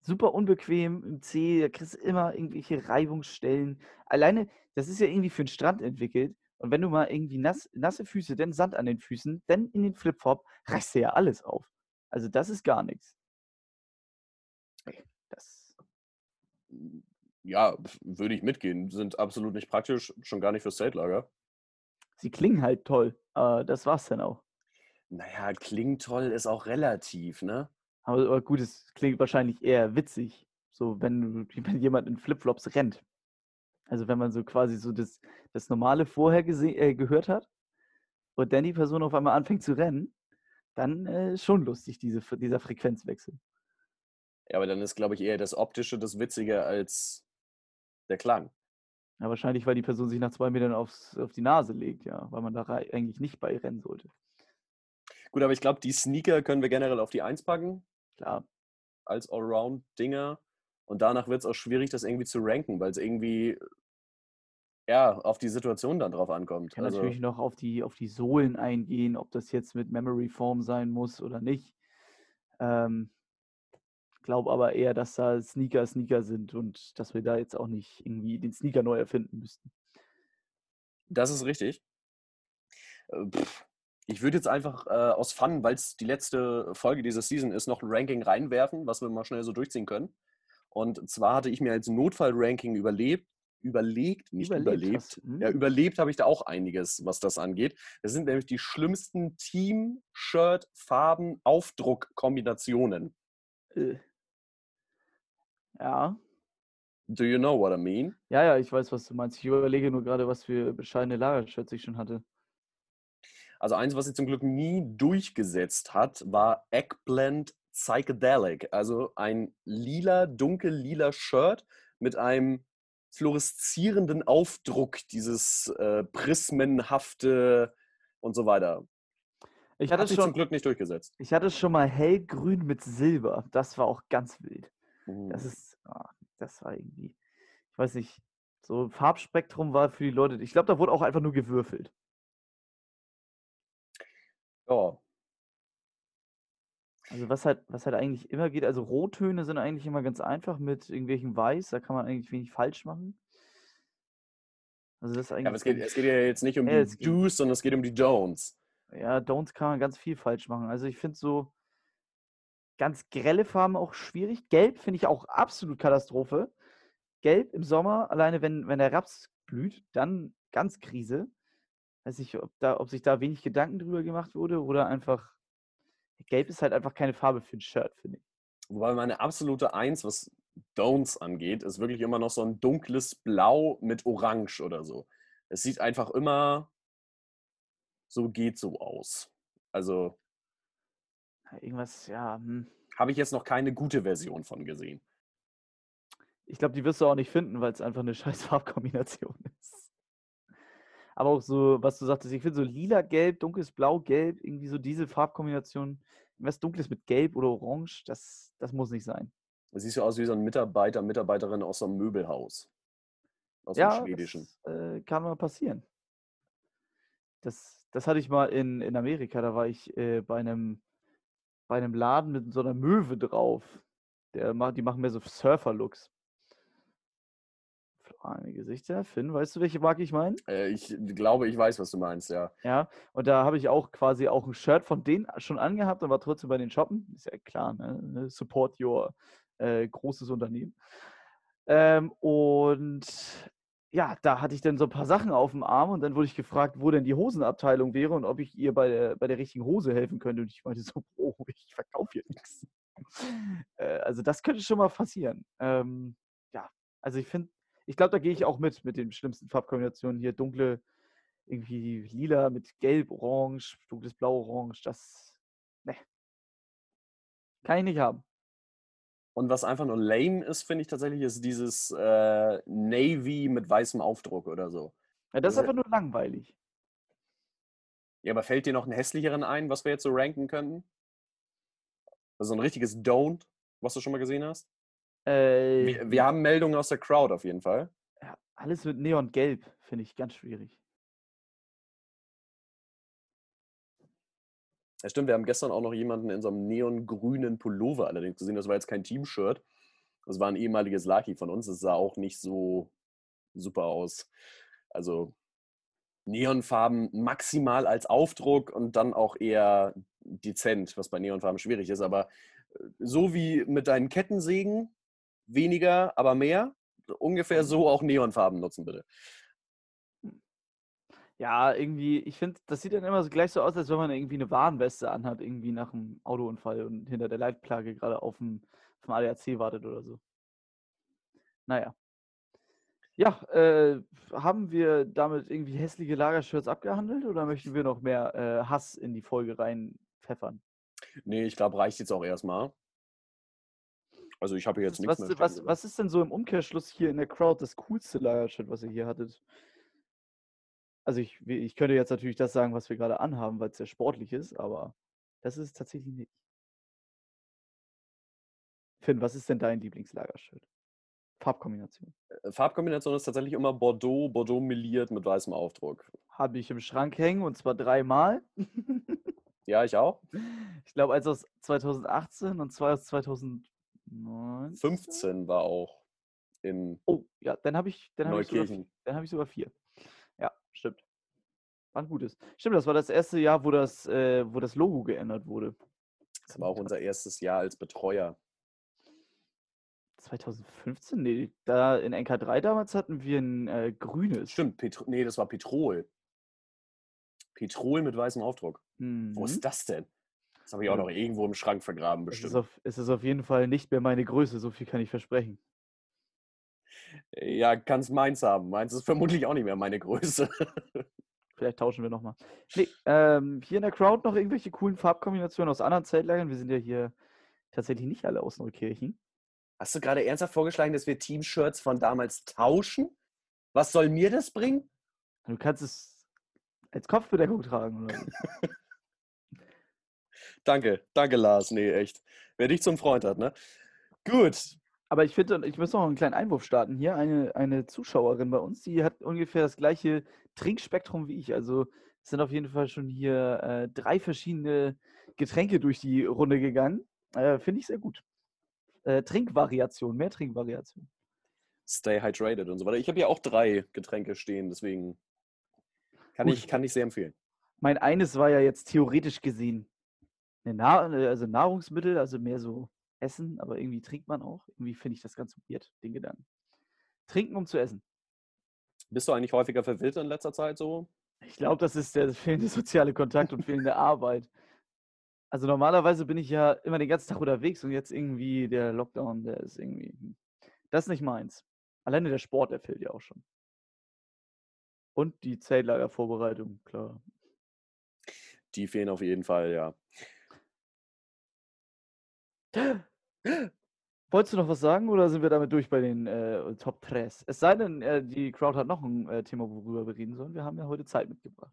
Super unbequem im Zeh, da kriegst du immer irgendwelche Reibungsstellen. Alleine, das ist ja irgendwie für den Strand entwickelt. Und wenn du mal irgendwie nass, nasse Füße, dann Sand an den Füßen, dann in den Flipflop, reißt du ja alles auf. Also das ist gar nichts. Das Ja, pf, würde ich mitgehen. Sind absolut nicht praktisch, schon gar nicht fürs Zeltlager. Sie klingen halt toll, aber das war's dann auch. Naja, klingt toll ist auch relativ, ne? Aber, aber gut, es klingt wahrscheinlich eher witzig, so wenn, wenn jemand in Flipflops rennt. Also wenn man so quasi so das, das Normale vorher äh, gehört hat und dann die Person auf einmal anfängt zu rennen, dann äh, ist schon lustig, diese, dieser Frequenzwechsel. Ja, aber dann ist, glaube ich, eher das Optische das Witzige als der Klang. Ja, wahrscheinlich, weil die Person sich nach zwei Metern aufs, auf die Nase legt, ja, weil man da eigentlich nicht bei rennen sollte. Gut, aber ich glaube, die Sneaker können wir generell auf die Eins packen, Klar. als Allround-Dinger. Und danach wird es auch schwierig, das irgendwie zu ranken, weil es irgendwie ja, auf die Situation dann drauf ankommt. kann Also, natürlich noch auf die, auf die Sohlen eingehen, ob das jetzt mit Memory Form sein muss oder nicht. Ähm, glaube aber eher, dass da Sneaker Sneaker sind und dass wir da jetzt auch nicht irgendwie den Sneaker neu erfinden müssten. das ist richtig. Äh, pff, Ich würde jetzt einfach äh, aus Fun, weil es die letzte Folge dieser Season ist, noch ein Ranking reinwerfen, was wir mal schnell so durchziehen können. Und zwar hatte ich mir als Notfall-Ranking überlebt, überlegt, nicht Überlebt überlebt. hm? Ja, überlebt habe ich da auch einiges, was das angeht. Das sind nämlich die schlimmsten Team-Shirt-Farben-Aufdruck-Kombinationen. Äh. Ja, Do you know what I mean? ja, ja, ich weiß, was du meinst. Ich überlege nur gerade, was für bescheidene Lagershirts ich schon hatte. Also eins, was sich zum Glück nie durchgesetzt hat, war Eggplant Psychedelic. Also ein lila, dunkel lila Shirt mit einem fluoreszierenden Aufdruck, dieses äh, prismenhafte und so weiter. Ich Hat hatte, sich zum schon, Glück nicht durchgesetzt. ich hatte schon mal hellgrün mit Silber. Das war auch ganz wild. Das Mhm. ist, ah, das war irgendwie, ich weiß nicht, so Farbspektrum war für die Leute, ich glaube, da wurde auch einfach nur gewürfelt. Ja, Also was halt, was halt eigentlich immer geht, also Rottöne sind eigentlich immer ganz einfach mit irgendwelchen Weiß, da kann man eigentlich wenig falsch machen. Also das ist eigentlich ja aber es geht, es geht ja jetzt nicht um Ja, die Do's, sondern es geht um die Don'ts. Ja, Don'ts kann man ganz viel falsch machen. Also ich finde so ganz grelle Farben auch schwierig. Gelb finde ich auch absolut Katastrophe. Gelb im Sommer, alleine wenn, wenn der Raps blüht, dann ganz Krise. Weiß nicht, ob, da, ob sich da wenig Gedanken drüber gemacht wurde oder einfach. Gelb ist halt einfach keine Farbe für ein Shirt, finde ich. Wobei meine absolute Eins, was Don'ts angeht, ist wirklich immer noch so ein dunkles Blau mit Orange oder so. Es sieht einfach immer so geht so aus. Also Irgendwas, ja. Hm. habe ich jetzt noch keine gute Version von gesehen. Ich glaube, die wirst du auch nicht finden, weil es einfach eine scheiß Farbkombination ist. Aber auch so, was du sagtest, ich finde so lila, gelb, dunkles Blau, gelb, irgendwie so diese Farbkombination, was dunkles mit gelb oder orange, das, das muss nicht sein. Es sieht so aus wie so ein Mitarbeiter, Mitarbeiterin aus so einem Möbelhaus. Aus dem Ja, Schwedischen. das äh, kann mal passieren. Das, das hatte ich mal in, in Amerika, da war ich äh, bei einem bei einem Laden mit so einer Möwe drauf. Der die machen mehr so Surfer-Looks. Eine Gesichter. Finn, weißt du, welche Marke ich meine? Äh, ich glaube, ich weiß, was du meinst, ja. Ja, und da habe ich auch quasi auch ein Shirt von denen schon angehabt und war trotzdem bei den Shoppen. Ist ja klar, ne? Support your äh, großes Unternehmen. Ähm, und ja, da hatte ich dann so ein paar Sachen auf dem Arm und dann wurde ich gefragt, wo denn die Hosenabteilung wäre und ob ich ihr bei der, bei der richtigen Hose helfen könnte. Und ich meinte so, oh, ich verkaufe hier nichts. Äh, also das könnte schon mal passieren. Ähm, ja, also ich finde, ich glaube, da gehe ich auch mit, mit den schlimmsten Farbkombinationen hier. Dunkle, irgendwie lila mit gelb, orange, dunkles blau, orange. Das, ne. Kann ich nicht haben. Und was einfach nur lame ist, finde ich tatsächlich, ist dieses äh, Navy mit weißem Aufdruck oder so. Ja, das ist Also- einfach nur langweilig. Ja, aber fällt dir noch einen hässlicheren ein, was wir jetzt so ranken könnten? Also ein richtiges Don't, was du schon mal gesehen hast? Äh, Wir, wir haben Meldungen aus der Crowd auf jeden Fall. ja, alles mit Neongelb finde ich ganz schwierig. Ja, stimmt, wir haben gestern auch noch jemanden in so einem neongrünen Pullover allerdings gesehen. Das war jetzt kein Team-Shirt. Das war ein ehemaliges Lucky von uns. Das sah auch nicht so super aus. Also Neonfarben maximal als Aufdruck und dann auch eher dezent, was bei Neonfarben schwierig ist. Aber äh, so wie mit deinen Kettensägen, weniger, aber mehr. Ungefähr so auch Neonfarben nutzen, bitte. Ja, irgendwie, ich finde, das sieht dann immer so gleich so aus, als wenn man irgendwie eine Warnweste anhat, irgendwie nach einem Autounfall und hinter der Leitplage gerade auf dem vom ADAC wartet oder so. Naja. Ja, äh, haben wir damit irgendwie hässliche Lagershirts abgehandelt oder möchten wir noch mehr äh, Hass in die Folge reinpfeffern? Nee, ich glaube, reicht jetzt auch erstmal. Also ich habe jetzt was, nichts mehr. was, was ist denn so im Umkehrschluss hier in der Crowd das coolste Lagershirt, was ihr hier hattet? Also ich, ich könnte jetzt natürlich das sagen, was wir gerade anhaben, weil es sehr sportlich ist, aber das ist es tatsächlich nicht. Finn, was ist denn dein Lieblingslagershirt? Farbkombination. Äh, Farbkombination ist tatsächlich immer Bordeaux, Bordeaux meliert mit weißem Aufdruck. Habe ich im Schrank hängen und zwar dreimal. Ja, ich auch. Ich glaube, eins aus 2018 und zwei aus 2019. 15 war auch in Oh, ja, dann habe ich, dann habe ich, sogar, dann habe ich sogar vier. Ja, stimmt. War ein gutes. Stimmt, das war das erste Jahr, wo das, äh, wo das Logo geändert wurde. Das war auch unser erstes Jahr als Betreuer. 2015? Nee, da in NK3 damals hatten wir ein äh, grünes. Stimmt, Petro nee, das war Petrol. Petrol mit weißem Aufdruck. Wo Mhm. ist das denn? Das habe ich auch noch irgendwo im Schrank vergraben, Es ist, bestimmt. auf, es ist auf jeden Fall nicht mehr meine Größe, so viel kann ich versprechen. Ja, kannst meins haben. Meins ist vermutlich auch nicht mehr meine Größe. Vielleicht tauschen wir nochmal. Nee, ähm, hier in der Crowd noch irgendwelche coolen Farbkombinationen aus anderen Zeltlagern. Wir sind ja hier tatsächlich nicht alle aus Neukirchen. Hast du gerade ernsthaft vorgeschlagen, dass wir Team-Shirts von damals tauschen? Was soll mir das bringen? Du kannst es als Kopfbedeckung tragen oder. Danke, danke, Lars. Nee, echt. Wer dich zum Freund hat, ne? Gut. Aber ich finde, ich muss noch einen kleinen Einwurf starten hier. Eine, eine Zuschauerin bei uns, die hat ungefähr das gleiche Trinkspektrum wie ich. Also es sind auf jeden Fall schon hier äh, drei verschiedene Getränke durch die Runde gegangen. Äh, finde ich sehr gut. Äh, Trinkvariation, mehr Trinkvariation. Stay hydrated und so weiter. Ich habe ja auch drei Getränke stehen, deswegen kann Gut. ich, kann ich sehr empfehlen. Mein eines war ja jetzt theoretisch gesehen eine Nahr also Nahrungsmittel, also mehr so Essen, aber irgendwie trinkt man auch. Irgendwie finde ich das ganz weird, den Gedanken. Trinken, um zu essen. Bist du eigentlich häufiger verwirrt in letzter Zeit so? Ich glaube, das ist der fehlende soziale Kontakt und fehlende Arbeit. Also normalerweise bin ich ja immer den ganzen Tag unterwegs und jetzt irgendwie der Lockdown, der ist irgendwie. hm. Das ist nicht meins. Alleine der Sport, der fehlt ja auch schon. Und die Zeltlagervorbereitung, klar. Die fehlen auf jeden Fall, ja. Wolltest du noch was sagen oder sind wir damit durch bei den äh, Top 3? Es sei denn, äh, die Crowd hat noch ein äh, Thema, worüber wir reden sollen. Wir haben ja heute Zeit mitgebracht.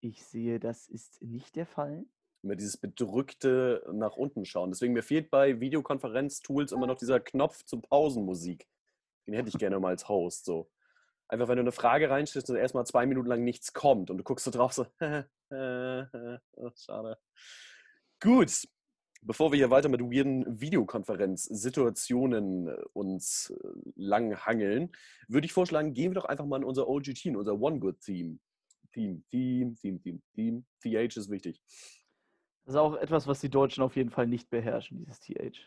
Ich sehe, das ist nicht der Fall. Immer dieses bedrückte nach unten schauen. Deswegen mir fehlt bei Videokonferenz-Tools immer noch dieser Knopf zur Pausenmusik. Den hätte ich gerne mal als Host. So. Einfach, wenn du eine Frage reinstellst und erstmal zwei Minuten lang nichts kommt und du guckst so drauf, so, oh, schade. Gut, bevor wir hier weiter mit weirden Videokonferenz-Situationen äh, uns äh, lang hangeln, würde ich vorschlagen, gehen wir doch einfach mal in unser OGT, in unser One Good Theme. Theme, Theme, Theme, Theme, Theme. TH ist wichtig. Das ist auch etwas, was die Deutschen auf jeden Fall nicht beherrschen, dieses TH.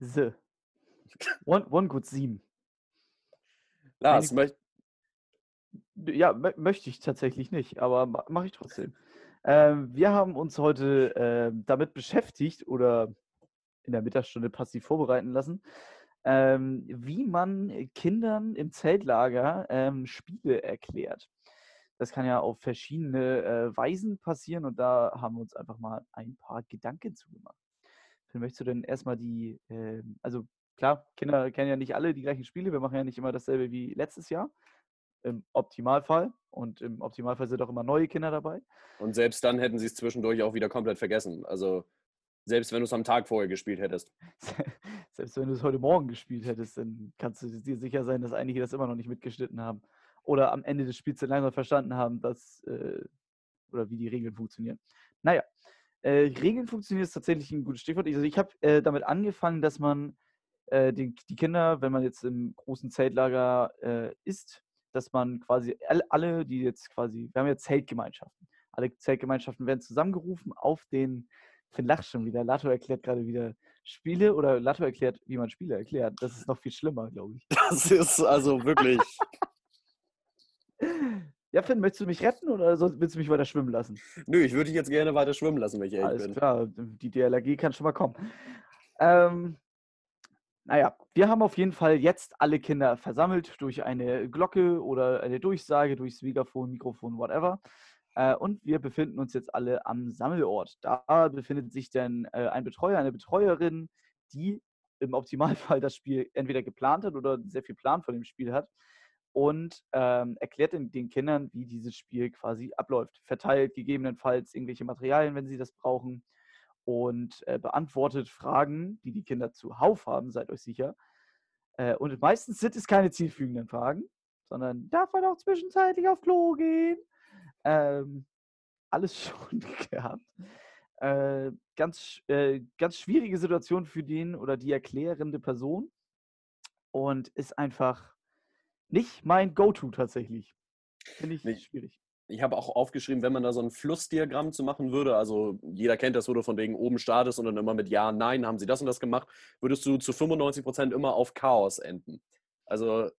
The. One, one good theme. Lars, Eine- möcht, Ja, mö- möchte ich tatsächlich nicht, aber ma- mache ich trotzdem. Ähm, wir haben uns heute ähm, damit beschäftigt oder in der Mittagsstunde passiv vorbereiten lassen, ähm, wie man Kindern im Zeltlager ähm, Spiele erklärt. Das kann ja auf verschiedene äh, Weisen passieren und da haben wir uns einfach mal ein paar Gedanken zugemacht. Phil, möchtest du denn erstmal die, ähm, also klar, Kinder kennen ja nicht alle die gleichen Spiele, wir machen ja nicht immer dasselbe wie letztes Jahr im Optimalfall. Und im Optimalfall sind auch immer neue Kinder dabei. Und selbst dann hätten sie es zwischendurch auch wieder komplett vergessen. Also selbst wenn du es am Tag vorher gespielt hättest. Selbst wenn du es heute Morgen gespielt hättest, dann kannst du dir sicher sein, dass einige das immer noch nicht mitgeschnitten haben. Oder am Ende des Spiels dann langsam verstanden haben, dass, äh, oder wie die Regeln funktionieren. Naja, äh, Regeln funktionieren ist tatsächlich ein gutes Stichwort. Also ich habe äh, damit angefangen, dass man äh, die, die Kinder, wenn man jetzt im großen Zeltlager äh, ist, dass man quasi all, alle, die jetzt quasi, wir haben ja Zeltgemeinschaften, alle Zeltgemeinschaften werden zusammengerufen auf den Finn lacht schon wieder. Lato erklärt gerade wieder Spiele oder Lato erklärt, wie man Spiele erklärt. Das ist noch viel schlimmer, glaube ich. Das ist also wirklich. Ja, Finn, möchtest du mich retten oder willst du mich weiter schwimmen lassen? Nö, ich würde dich jetzt gerne weiter schwimmen lassen, wenn ich ehrlich Alles bin. klar, die DLRG kann schon mal kommen. Ähm, naja, wir haben auf jeden Fall jetzt alle Kinder versammelt durch eine Glocke oder eine Durchsage, durchs Megafon, Mikrofon, whatever. Äh, und wir befinden uns jetzt alle am Sammelort. Da befindet sich dann äh, ein Betreuer, eine Betreuerin, die im Optimalfall das Spiel entweder geplant hat oder sehr viel Plan von dem Spiel hat und ähm, erklärt den, den, Kindern, wie dieses Spiel quasi abläuft. Verteilt gegebenenfalls irgendwelche Materialien, wenn sie das brauchen und äh, beantwortet Fragen, die die Kinder zuhauf haben, seid euch sicher. Äh, und meistens sind es keine zielfügenden Fragen, sondern darf man auch zwischenzeitlich auf Klo gehen? Ähm, alles schon gehabt. Äh, ganz, äh, ganz schwierige Situation für den oder die erklärende Person und ist einfach nicht mein Go-To tatsächlich. Finde ich nicht schwierig. Ich habe auch aufgeschrieben, wenn man da so ein Flussdiagramm zu machen würde, also jeder kennt das, wo du von wegen oben startest und dann immer mit Ja, Nein, haben sie das und das gemacht, würdest du zu 95 Prozent immer auf Chaos enden. Also äh,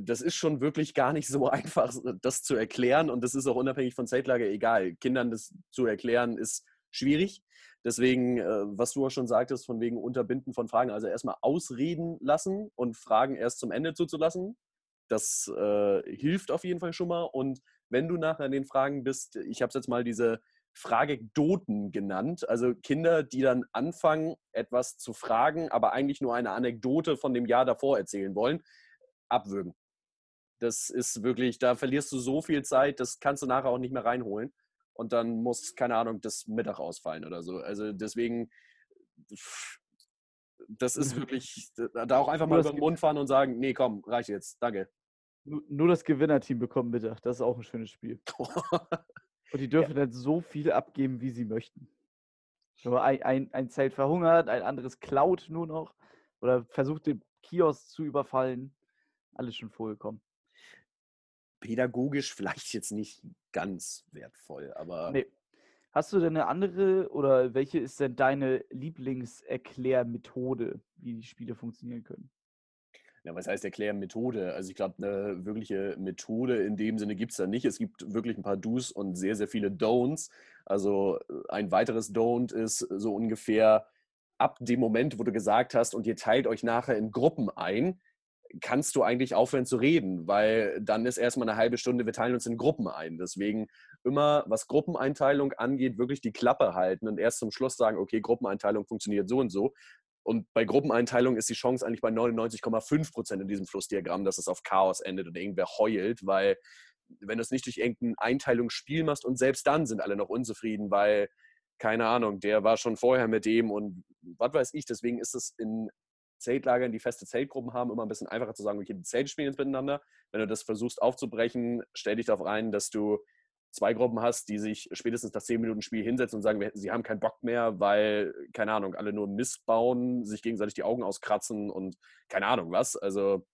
das ist schon wirklich gar nicht so einfach, das zu erklären und das ist auch unabhängig von Zeltlage egal. Kindern das zu erklären ist schwierig. Deswegen, äh, was du auch schon sagtest, von wegen Unterbinden von Fragen, also erstmal ausreden lassen und Fragen erst zum Ende zuzulassen. Das äh, hilft auf jeden Fall schon mal. Und wenn du nachher in den Fragen bist, ich habe es jetzt mal diese Fragekdoten genannt, also Kinder, die dann anfangen, etwas zu fragen, aber eigentlich nur eine Anekdote von dem Jahr davor erzählen wollen, abwürgen. Das ist wirklich, da verlierst du so viel Zeit, das kannst du nachher auch nicht mehr reinholen. Und dann muss, keine Ahnung, das Mittag ausfallen oder so. Also deswegen, das ist wirklich, da auch einfach mal über den Mund fahren und sagen, nee, komm, reicht jetzt, danke. Nur das Gewinnerteam bekommt Mittag. Das ist auch ein schönes Spiel. Und die dürfen ja. dann so viel abgeben, wie sie möchten. Nur ein, ein, ein Zelt verhungert, ein anderes klaut nur noch oder versucht den Kiosk zu überfallen. Alles schon vorgekommen. Pädagogisch vielleicht jetzt nicht ganz wertvoll, aber. Nee. Hast du denn eine andere oder welche ist denn deine Lieblingserklärmethode, wie die Spiele funktionieren können? Ja, was heißt erklären Methode? Also ich glaube, eine wirkliche Methode in dem Sinne gibt es da nicht. Es gibt wirklich ein paar Do's und sehr, sehr viele Don'ts. Also äh, ein weiteres Don't ist so ungefähr ab dem Moment, wo du gesagt hast, und ihr teilt euch nachher in Gruppen ein, kannst du eigentlich aufhören zu reden, weil dann ist erstmal eine halbe Stunde, wir teilen uns in Gruppen ein. Deswegen immer, was Gruppeneinteilung angeht, wirklich die Klappe halten und erst zum Schluss sagen, okay, Gruppeneinteilung funktioniert so und so, und bei Gruppeneinteilung ist die Chance eigentlich bei 99,5 Prozent in diesem Flussdiagramm, dass es auf Chaos endet und irgendwer heult, weil wenn du es nicht durch irgendein Einteilungsspiel machst und selbst dann sind alle noch unzufrieden, weil, keine Ahnung, der war schon vorher mit dem und was weiß ich, deswegen ist es in Zeltlagern, die feste Zeltgruppen haben, immer ein bisschen einfacher zu sagen, okay, die Zelte spielen jetzt miteinander. Wenn du das versuchst aufzubrechen, stell dich darauf ein, dass du zwei Gruppen hast, die sich spätestens das 10-Minuten-Spiel hinsetzen und sagen, sie haben keinen Bock mehr, weil, keine Ahnung, alle nur Mist bauen, sich gegenseitig die Augen auskratzen und keine Ahnung was. Also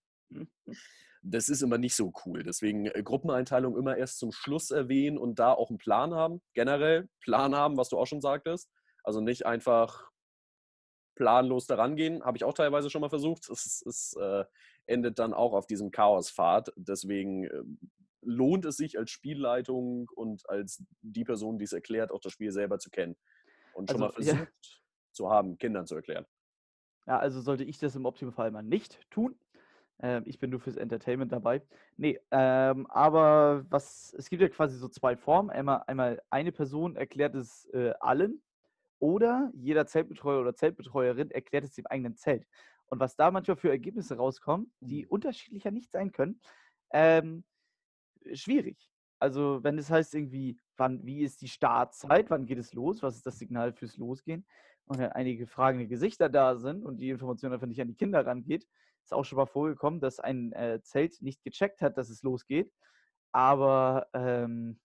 das ist immer nicht so cool. Deswegen äh, Gruppeneinteilung immer erst zum Schluss erwähnen und da auch einen Plan haben. Generell Plan haben, was du auch schon sagtest. Also nicht einfach planlos daran gehen. Habe ich auch teilweise schon mal versucht. Es, es äh, endet dann auch auf diesem Chaospfad. Deswegen äh, lohnt es sich als Spielleitung und als die Person, die es erklärt, auch das Spiel selber zu kennen und schon also, mal versucht ja. zu haben, Kindern zu erklären. Ja, also sollte ich das im Optimalfall mal nicht tun. Ähm, ich bin nur fürs Entertainment dabei. Nee, ähm, aber was, es gibt ja quasi so zwei Formen. Einmal, einmal eine Person erklärt es äh, allen oder jeder Zeltbetreuer oder Zeltbetreuerin erklärt es dem eigenen Zelt. Und was da manchmal für Ergebnisse rauskommen, die mhm. unterschiedlicher nicht sein können, ähm, schwierig. Also wenn es heißt irgendwie, wann, wie ist die Startzeit, wann geht es los, was ist das Signal fürs Losgehen und dann einige fragende Gesichter da sind und die Information einfach nicht an die Kinder rangeht, ist auch schon mal vorgekommen, dass ein äh, Zelt nicht gecheckt hat, dass es losgeht, aber ähm,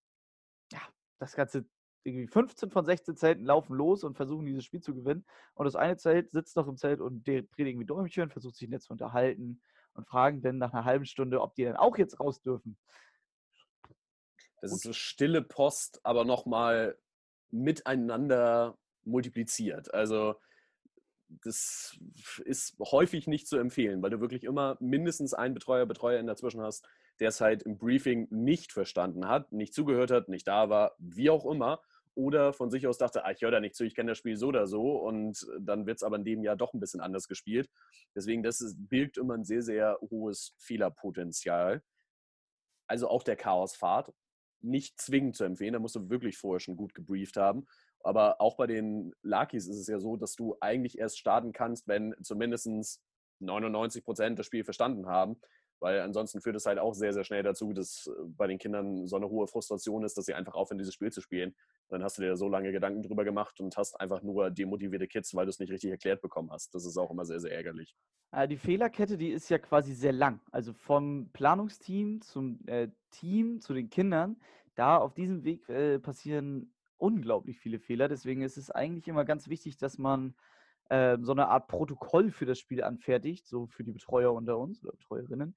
ja, das Ganze irgendwie 15 von 16 Zelten laufen los und versuchen dieses Spiel zu gewinnen und das eine Zelt sitzt noch im Zelt und dreht irgendwie Däumchen, versucht sich jetzt zu unterhalten und fragen dann nach einer halben Stunde, ob die dann auch jetzt raus dürfen. Das ist so stille Post, aber nochmal miteinander multipliziert. Also das ist häufig nicht zu empfehlen, weil du wirklich immer mindestens einen Betreuer, Betreuerin dazwischen hast, der es halt im Briefing nicht verstanden hat, nicht zugehört hat, nicht da war, wie auch immer. Oder von sich aus dachte, ah, ich höre da nicht zu, ich kenne das Spiel so oder so. Und dann wird es aber in dem Jahr doch ein bisschen anders gespielt. Deswegen, das ist, birgt immer ein sehr, sehr hohes Fehlerpotenzial. Also auch der Chaosfahrt. Nicht zwingend zu empfehlen, da musst du wirklich vorher schon gut gebrieft haben. Aber auch bei den Lakis ist es ja so, dass du eigentlich erst starten kannst, wenn zumindest 99 Prozent das Spiel verstanden haben. Weil ansonsten führt es halt auch sehr, sehr schnell dazu, dass äh, bei den Kindern so eine hohe Frustration ist, dass sie einfach aufhören, dieses Spiel zu spielen. dann hast du dir so lange Gedanken drüber gemacht und hast einfach nur demotivierte Kids, weil du es nicht richtig erklärt bekommen hast. Das ist auch immer sehr, sehr ärgerlich. Äh, die Fehlerkette, die ist ja quasi sehr lang. Also vom Planungsteam zum äh, Team zu den Kindern. Da auf diesem Weg äh, passieren unglaublich viele Fehler. Deswegen ist es eigentlich immer ganz wichtig, dass man äh, so eine Art Protokoll für das Spiel anfertigt, so für die Betreuer unter uns oder Betreuerinnen.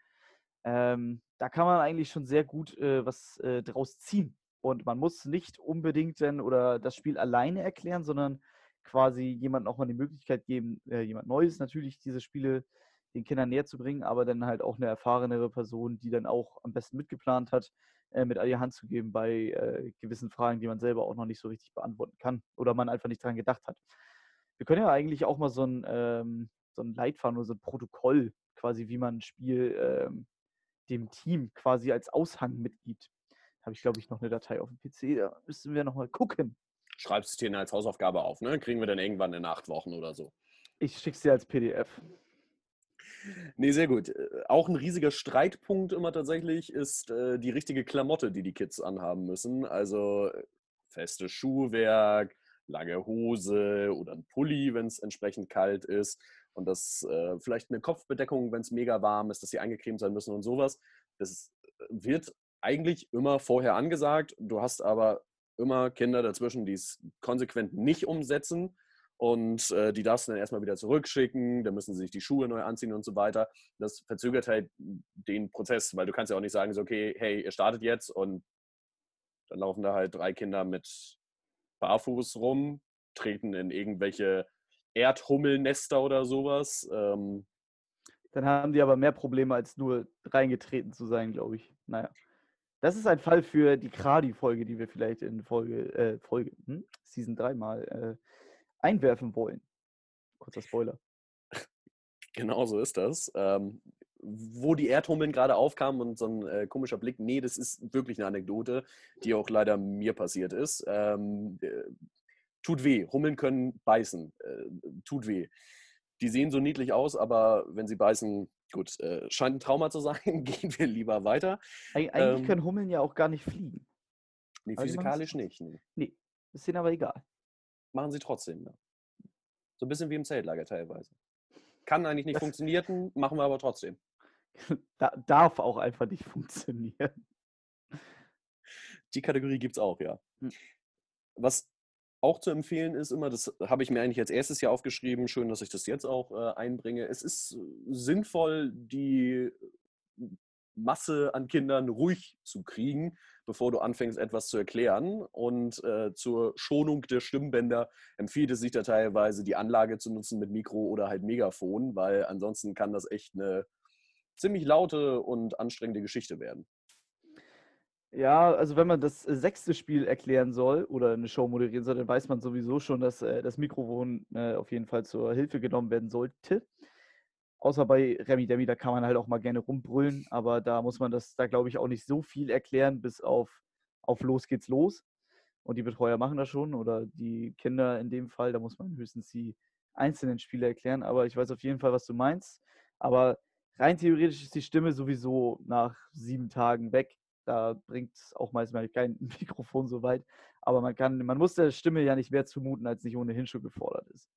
Ähm, da kann man eigentlich schon sehr gut äh, was äh, draus ziehen. Und man muss nicht unbedingt denn oder das Spiel alleine erklären, sondern quasi jemandem auch mal die Möglichkeit geben, äh, jemand Neues natürlich diese Spiele den Kindern näher zu bringen, aber dann halt auch eine erfahrenere Person, die dann auch am besten mitgeplant hat, äh, mit an die Hand zu geben bei äh, gewissen Fragen, die man selber auch noch nicht so richtig beantworten kann oder man einfach nicht daran gedacht hat. Wir können ja eigentlich auch mal so ein, ähm, so ein Leitfaden oder so ein Protokoll, quasi wie man ein Spiel ähm, dem Team quasi als Aushang mitgibt. Habe ich, glaube ich, noch eine Datei auf dem PC. Da müssen wir nochmal gucken. Schreibst es dir als Hausaufgabe auf, ne? Kriegen wir dann irgendwann in acht Wochen oder so. Ich schicke es dir als PDF. Nee, sehr gut. Äh, auch ein riesiger Streitpunkt immer tatsächlich ist äh, die richtige Klamotte, die die Kids anhaben müssen. Also äh, festes Schuhwerk, lange Hose oder ein Pulli, wenn es entsprechend kalt ist. Und das äh, vielleicht eine Kopfbedeckung, wenn es mega warm ist, dass sie eingecremt sein müssen und sowas. Das äh, wird eigentlich immer vorher angesagt. Du hast aber immer Kinder dazwischen, die es konsequent nicht umsetzen und äh, die darfst du dann erstmal wieder zurückschicken, dann müssen sie sich die Schuhe neu anziehen und so weiter. Das verzögert halt den Prozess, weil du kannst ja auch nicht sagen, so, okay, hey, ihr startet jetzt und dann laufen da halt drei Kinder mit barfuß rum, treten in irgendwelche Erdhummelnester oder sowas. Ähm, dann haben die aber mehr Probleme, als nur reingetreten zu sein, glaube ich. Naja. Das ist ein Fall für die Kradi-Folge, die wir vielleicht in Folge, äh, Folge, hm? Season 3 mal äh, einwerfen wollen. Kurzer Spoiler. Genau so ist das. Ähm, wo die Erdhummeln gerade aufkamen und so ein äh, komischer Blick, nee, das ist wirklich eine Anekdote, die auch leider mir passiert ist. Ähm, äh, tut weh. Hummeln können beißen. Äh, tut weh. Die sehen so niedlich aus, aber wenn sie beißen, gut, äh, scheint ein Trauma zu sein. Gehen wir lieber weiter. Eig eigentlich ähm, können Hummeln ja auch gar nicht fliegen. Nee, physikalisch nicht. Nee. nee, ist denen aber egal machen sie trotzdem. Ja. So ein bisschen wie im Zeltlager teilweise. Kann eigentlich nicht das funktionieren, machen wir aber trotzdem. Da, darf auch einfach nicht funktionieren. Die Kategorie gibt es auch, ja. Hm. Was auch zu empfehlen ist immer, das habe ich mir eigentlich als erstes hier aufgeschrieben, schön, dass ich das jetzt auch äh, einbringe. Es ist sinnvoll, die Masse an Kindern ruhig zu kriegen, bevor du anfängst, etwas zu erklären. Und äh, zur Schonung der Stimmbänder empfiehlt es sich da teilweise, die Anlage zu nutzen mit Mikro oder halt Megafon, weil ansonsten kann das echt eine ziemlich laute und anstrengende Geschichte werden. Ja, also wenn man das sechste Spiel erklären soll oder eine Show moderieren soll, dann weiß man sowieso schon, dass äh, das Mikrofon äh, auf jeden Fall zur Hilfe genommen werden sollte. Außer bei Remy Demi, da kann man halt auch mal gerne rumbrüllen, aber da muss man das, da glaube ich, auch nicht so viel erklären, bis auf, auf los geht's los. Und die Betreuer machen das schon oder die Kinder in dem Fall, da muss man höchstens die einzelnen Spiele erklären. Aber ich weiß auf jeden Fall, was du meinst. Aber rein theoretisch ist die Stimme sowieso nach sieben Tagen weg. Da bringt es auch meistens kein Mikrofon so weit. Aber man kann, man muss der Stimme ja nicht mehr zumuten, als nicht ohnehin schon gefordert ist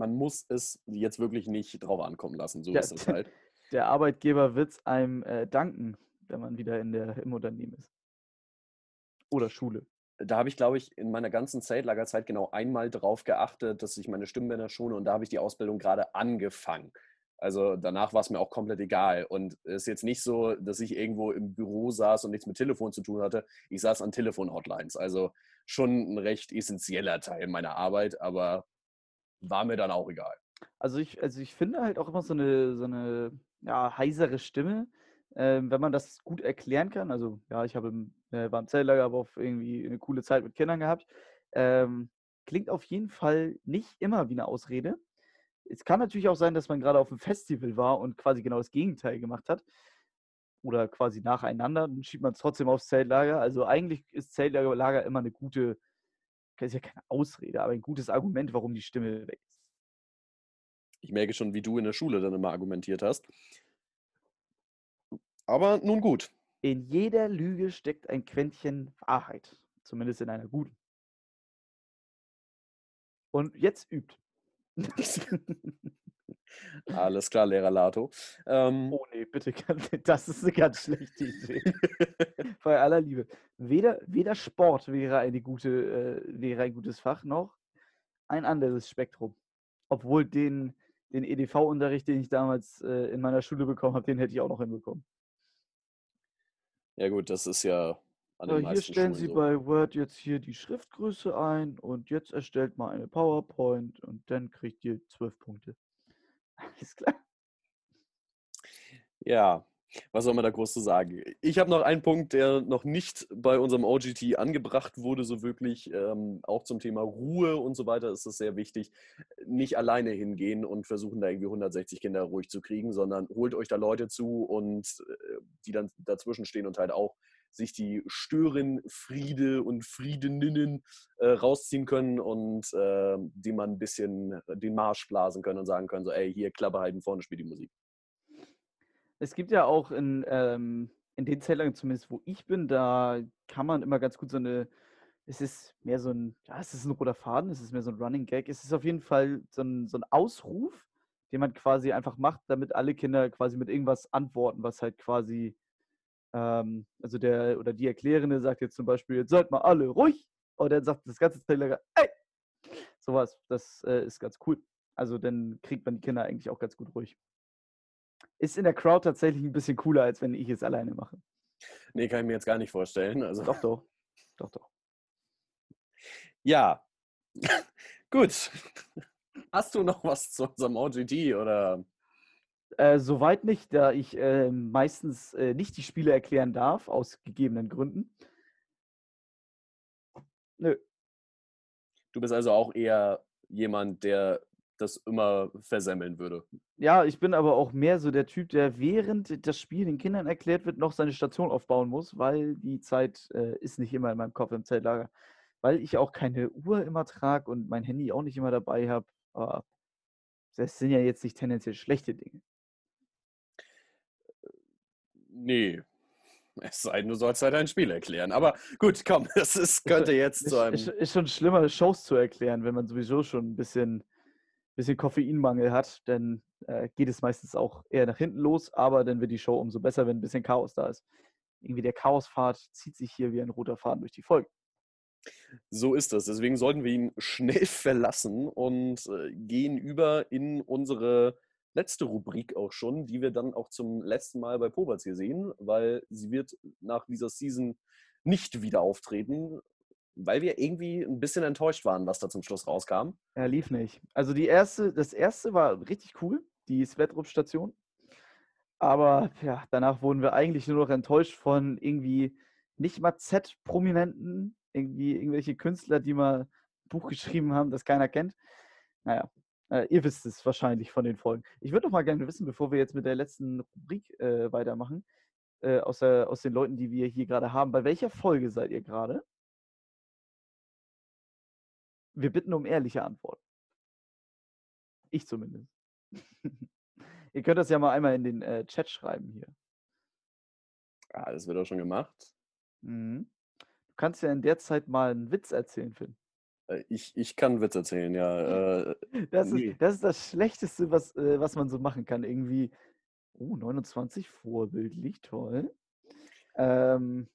man muss es jetzt wirklich nicht drauf ankommen lassen. So ja, ist es halt. Der Arbeitgeber wird es einem äh, danken, wenn man wieder in der, im Unternehmen ist. Oder Schule. Da habe ich, glaube ich, in meiner ganzen Zeltlagerzeit genau einmal drauf geachtet, dass ich meine Stimmbänder schone und da habe ich die Ausbildung gerade angefangen. Also danach war es mir auch komplett egal. Und es ist jetzt nicht so, dass ich irgendwo im Büro saß und nichts mit Telefon zu tun hatte. Ich saß an Telefon-Hotlines. Also schon ein recht essentieller Teil meiner Arbeit, aber war mir dann auch egal. Also ich, also ich finde halt auch immer so eine, so eine ja, heisere Stimme, ähm, wenn man das gut erklären kann. Also ja, ich habe im, äh, war im Zeltlager, aber auch irgendwie eine coole Zeit mit Kindern gehabt. Ähm, klingt auf jeden Fall nicht immer wie eine Ausrede. Es kann natürlich auch sein, dass man gerade auf einem Festival war und quasi genau das Gegenteil gemacht hat. Oder quasi nacheinander, dann schiebt man es trotzdem aufs Zeltlager. Also eigentlich ist Zeltlager immer eine gute, ist ja keine Ausrede, aber ein gutes Argument, warum die Stimme weg ist. Ich merke schon, wie du in der Schule dann immer argumentiert hast. Aber nun gut. In jeder Lüge steckt ein Quäntchen Wahrheit. Zumindest in einer guten. Und jetzt übt. Alles klar, Lehrer Lato. Ähm, oh nee, bitte, das ist eine ganz schlechte Idee. Bei aller Liebe. Weder, weder Sport wäre, eine gute, äh, wäre ein gutes Fach, noch ein anderes Spektrum. Obwohl den, den EDV-Unterricht, den ich damals äh, in meiner Schule bekommen habe, den hätte ich auch noch hinbekommen. Ja gut, das ist ja ja, Hier stellen Schulen Sie so. bei Word jetzt hier die Schriftgröße ein und jetzt erstellt mal eine PowerPoint und dann kriegt ihr zwölf Punkte. Alles klar. Ja, was soll man da groß zu sagen? Ich habe noch einen Punkt, der noch nicht bei unserem OGT angebracht wurde, so wirklich. Ähm, auch zum Thema Ruhe und so weiter ist es sehr wichtig. Nicht alleine hingehen und versuchen, da irgendwie 160 Kinder ruhig zu kriegen, sondern holt euch da Leute zu und äh, die dann dazwischen stehen und halt auch sich die Störenfriede und Friedeninnen äh, rausziehen können und äh, die man ein bisschen den Marsch blasen können und sagen können, so, ey, hier Klappe halten, vorne spielt die Musik. Es gibt ja auch in, ähm, in den Zeltlagern, zumindest wo ich bin, da kann man immer ganz gut so eine, es ist mehr so ein, ja, es ist ein roter Faden, es ist mehr so ein Running Gag, es ist auf jeden Fall so ein, so ein Ausruf, den man quasi einfach macht, damit alle Kinder quasi mit irgendwas antworten, was halt quasi ähm, also der oder die Erklärende sagt jetzt zum Beispiel, jetzt seid mal alle ruhig. Und dann sagt das ganze Zeltlager, ey! Sowas, das äh, ist ganz cool. Also dann kriegt man die Kinder eigentlich auch ganz gut ruhig. Ist in der Crowd tatsächlich ein bisschen cooler, als wenn ich es alleine mache. Nee, kann ich mir jetzt gar nicht vorstellen. Also doch, doch. Doch, doch. Ja. Gut. Hast du noch was zu unserem OGT oder? Äh, soweit nicht, da ich äh, meistens äh, nicht die Spiele erklären darf, aus gegebenen Gründen. Nö. Du bist also auch eher jemand, der das immer versemmeln würde. Ja, ich bin aber auch mehr so der Typ, der während das Spiel den Kindern erklärt wird, noch seine Station aufbauen muss, weil die Zeit äh, ist nicht immer in meinem Kopf im Zeltlager. Weil ich auch keine Uhr immer trage und mein Handy auch nicht immer dabei habe. Aber das sind ja jetzt nicht tendenziell schlechte Dinge. Nee. Es sei denn, du sollst halt ein Spiel erklären. Aber gut, komm, das ist, könnte jetzt zu einem. Ist, ist schon schlimmer, Shows zu erklären, wenn man sowieso schon ein bisschen, bisschen Koffeinmangel hat. Dann äh, geht es meistens auch eher nach hinten los, aber dann wird die Show umso besser, wenn ein bisschen Chaos da ist. Irgendwie der Chaospfad zieht sich hier wie ein roter Faden durch die Folge. So ist es. Deswegen sollten wir ihn schnell verlassen und äh, gehen über in unsere letzte Rubrik auch schon, die wir dann auch zum letzten Mal bei Poberts hier sehen, weil sie wird nach dieser Season nicht wieder auftreten, weil wir irgendwie ein bisschen enttäuscht waren, was da zum Schluss rauskam. Er lief nicht. Also die erste, das erste war richtig cool, die Svetrup-Station. Aber ja, danach wurden wir eigentlich nur noch enttäuscht von irgendwie nicht mal Z-Prominenten, irgendwie irgendwelche Künstler, die mal ein Buch geschrieben haben, das keiner kennt. Naja, äh, ihr wisst es wahrscheinlich von den Folgen. Ich würde noch mal gerne wissen, bevor wir jetzt mit der letzten Rubrik äh, weitermachen, äh, aus, der, aus den Leuten, die wir hier gerade haben, bei welcher Folge seid ihr gerade? Wir bitten um ehrliche Antworten. Ich zumindest. ihr könnt das ja mal einmal in den äh, Chat schreiben hier. Ah, das wird auch schon gemacht. Mhm. Du kannst ja in der Zeit mal einen Witz erzählen, Finn. Äh, ich, ich kann Witz erzählen, ja. Äh, das, ist, das ist das Schlechteste, was, äh, was man so machen kann. Irgendwie, oh, 29, vorbildlich, toll. Ähm,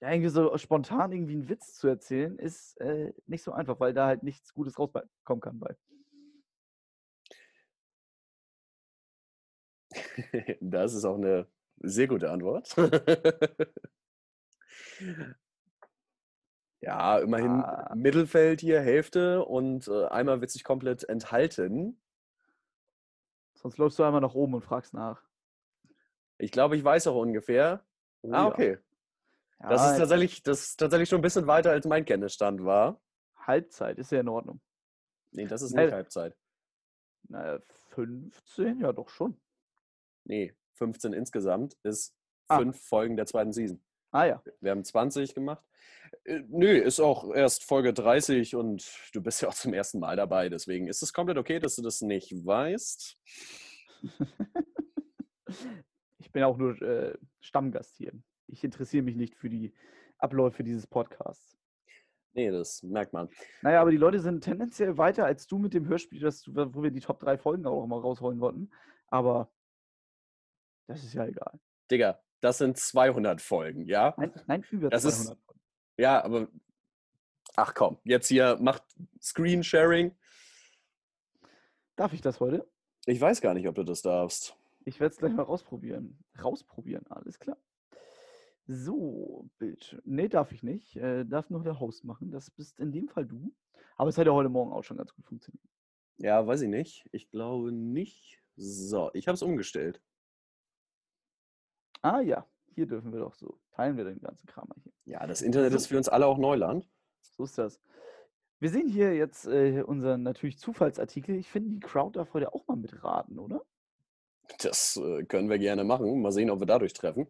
ja, irgendwie so spontan irgendwie einen Witz zu erzählen, ist äh, nicht so einfach, weil da halt nichts Gutes rauskommen kann bei. Das ist auch eine sehr gute Antwort. Ja, immerhin Ah. Mittelfeld hier, Hälfte und äh, einmal wird sich komplett enthalten. Sonst läufst du einmal nach oben und fragst nach. Ich glaube, ich weiß auch ungefähr. Oh ah, ja. okay. Das Ja, ist tatsächlich, das ist tatsächlich schon ein bisschen weiter, als mein Kenntnisstand war. Halbzeit ist ja in Ordnung. Nee, das ist nicht Halbzeit. Naja, 15, ja doch schon. Nee, 15 insgesamt ist Ah. fünf Folgen der zweiten Season. Ah ja. Wir haben 20 gemacht. Äh, Nö, ist auch erst Folge 30 und du bist ja auch zum ersten Mal dabei. Deswegen ist es komplett okay, dass du das nicht weißt. Ich bin auch nur äh, Stammgast hier. Ich interessiere mich nicht für die Abläufe dieses Podcasts. Nee, das merkt man. Naja, aber die Leute sind tendenziell weiter als du mit dem Hörspiel, das wo wir die Top 3 Folgen auch mal rausholen wollten. Aber das ist ja egal. Digga, das sind 200 Folgen, ja? Nein, nein über Das ist- 200 Folgen. Ja, aber. Ach komm, jetzt hier macht Screensharing. Darf ich das heute? Ich weiß gar nicht, ob du das darfst. Ich werde es gleich mal rausprobieren. Rausprobieren, alles klar. So, Bild. Nee, darf ich nicht. Äh, darf nur der Host machen. Das bist in dem Fall du. Aber es hat ja heute Morgen auch schon ganz gut funktioniert. Ja, weiß ich nicht. Ich glaube nicht. So, ich habe es umgestellt. Ah ja, hier dürfen wir doch so. Teilen wir den ganzen Kram hier. Ja, das Internet ist für uns alle auch Neuland. So ist das. Wir sehen hier jetzt äh, unseren natürlich Zufallsartikel. Ich finde, die Crowd darf heute auch mal mitraten, oder? Das äh, können wir gerne machen. Mal sehen, ob wir dadurch treffen.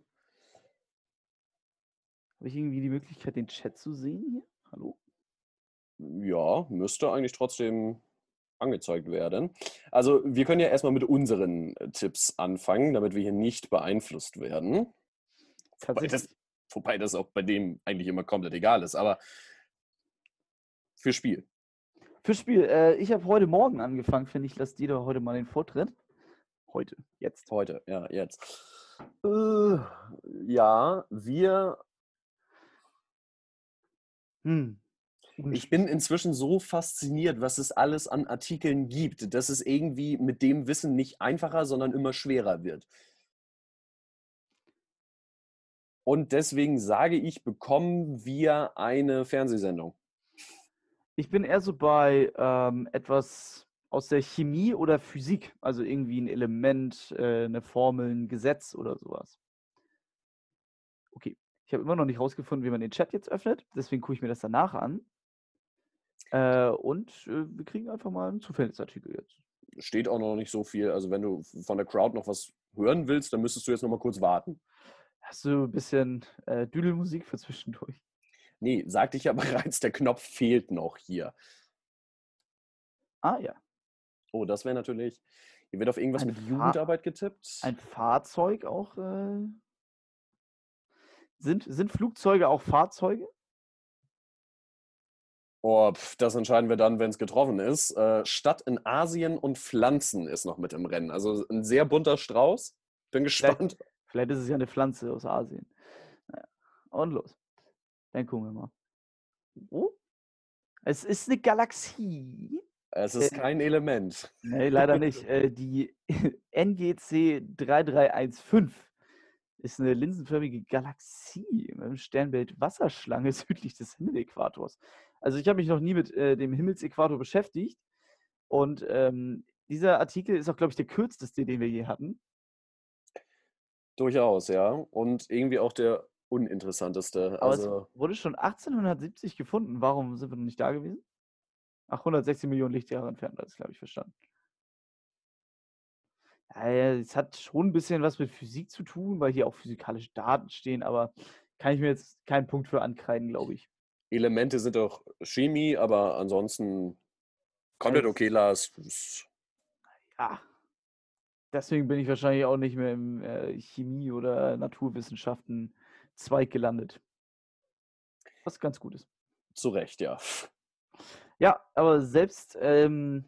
Habe ich irgendwie die Möglichkeit, den Chat zu sehen hier? Hallo? Ja, müsste eigentlich trotzdem angezeigt werden. Also, wir können ja erstmal mit unseren äh, Tipps anfangen, damit wir hier nicht beeinflusst werden. Wobei das, wobei das auch bei dem eigentlich immer komplett egal ist. Aber für Spiel. Fürs Spiel. Äh, ich habe heute Morgen angefangen, finde ich. Lasst jeder heute mal den Vortritt. Heute, jetzt. Heute, ja, jetzt. Äh, ja, wir Hm. Ich bin inzwischen so fasziniert, was es alles an Artikeln gibt, dass es irgendwie mit dem Wissen nicht einfacher, sondern immer schwerer wird. Und deswegen sage ich, bekommen wir eine Fernsehsendung. Ich bin eher so bei ähm, etwas aus der Chemie oder Physik, also irgendwie ein Element, äh, eine Formel, ein Gesetz oder sowas. Okay, ich habe immer noch nicht rausgefunden, wie man den Chat jetzt öffnet, deswegen gucke ich mir das danach an. Äh, und äh, wir kriegen einfach mal einen Zufallsartikel jetzt. Steht auch noch nicht so viel. Also wenn du von der Crowd noch was hören willst, dann müsstest du jetzt noch mal kurz warten. Hast du ein bisschen äh, Düdelmusik für zwischendurch? Nee, sagte ich ja bereits, der Knopf fehlt noch hier. Ah ja, Oh, das wäre natürlich. Hier wird auf irgendwas Ein mit Fa- Jugendarbeit getippt. ein Fahrzeug auch. Äh, sind, sind Flugzeuge auch Fahrzeuge? Oh, pf, das entscheiden wir dann, wenn es getroffen ist. Äh, Stadt in Asien und Pflanzen ist noch mit im Rennen. Also ein sehr bunter Strauß. Bin gespannt. Vielleicht ist es ja eine Pflanze aus Asien. Naja. Und los. Dann gucken wir mal. Oh. Es ist eine Galaxie. Es ist Äh, kein Element. Nee, leider nicht. Äh, die NGC 3315 ist eine linsenförmige Galaxie dem Sternbild Wasserschlange südlich des Himmeläquators. Also ich habe mich noch nie mit äh, dem Himmelsäquator beschäftigt. Und ähm, dieser Artikel ist auch, glaube ich, der kürzeste, den wir je hatten. Durchaus, ja. Und irgendwie auch der uninteressanteste. Aber Also, es wurde schon 1870 gefunden. Warum sind wir noch nicht da gewesen? Ach, 160 Millionen Lichtjahre entfernt, das glaube ich verstanden. Ja, es hat schon ein bisschen was mit Physik zu tun, weil hier auch physikalische Daten stehen, aber kann ich mir jetzt keinen Punkt für ankreiden, glaube ich. Elemente sind doch Chemie, aber ansonsten komplett Es- okay, Lars. Ja. Deswegen bin ich wahrscheinlich auch nicht mehr im äh, Chemie- oder Naturwissenschaften Zweig gelandet. Was ganz gut ist. Zu Recht, ja. Ja, aber selbst, ähm,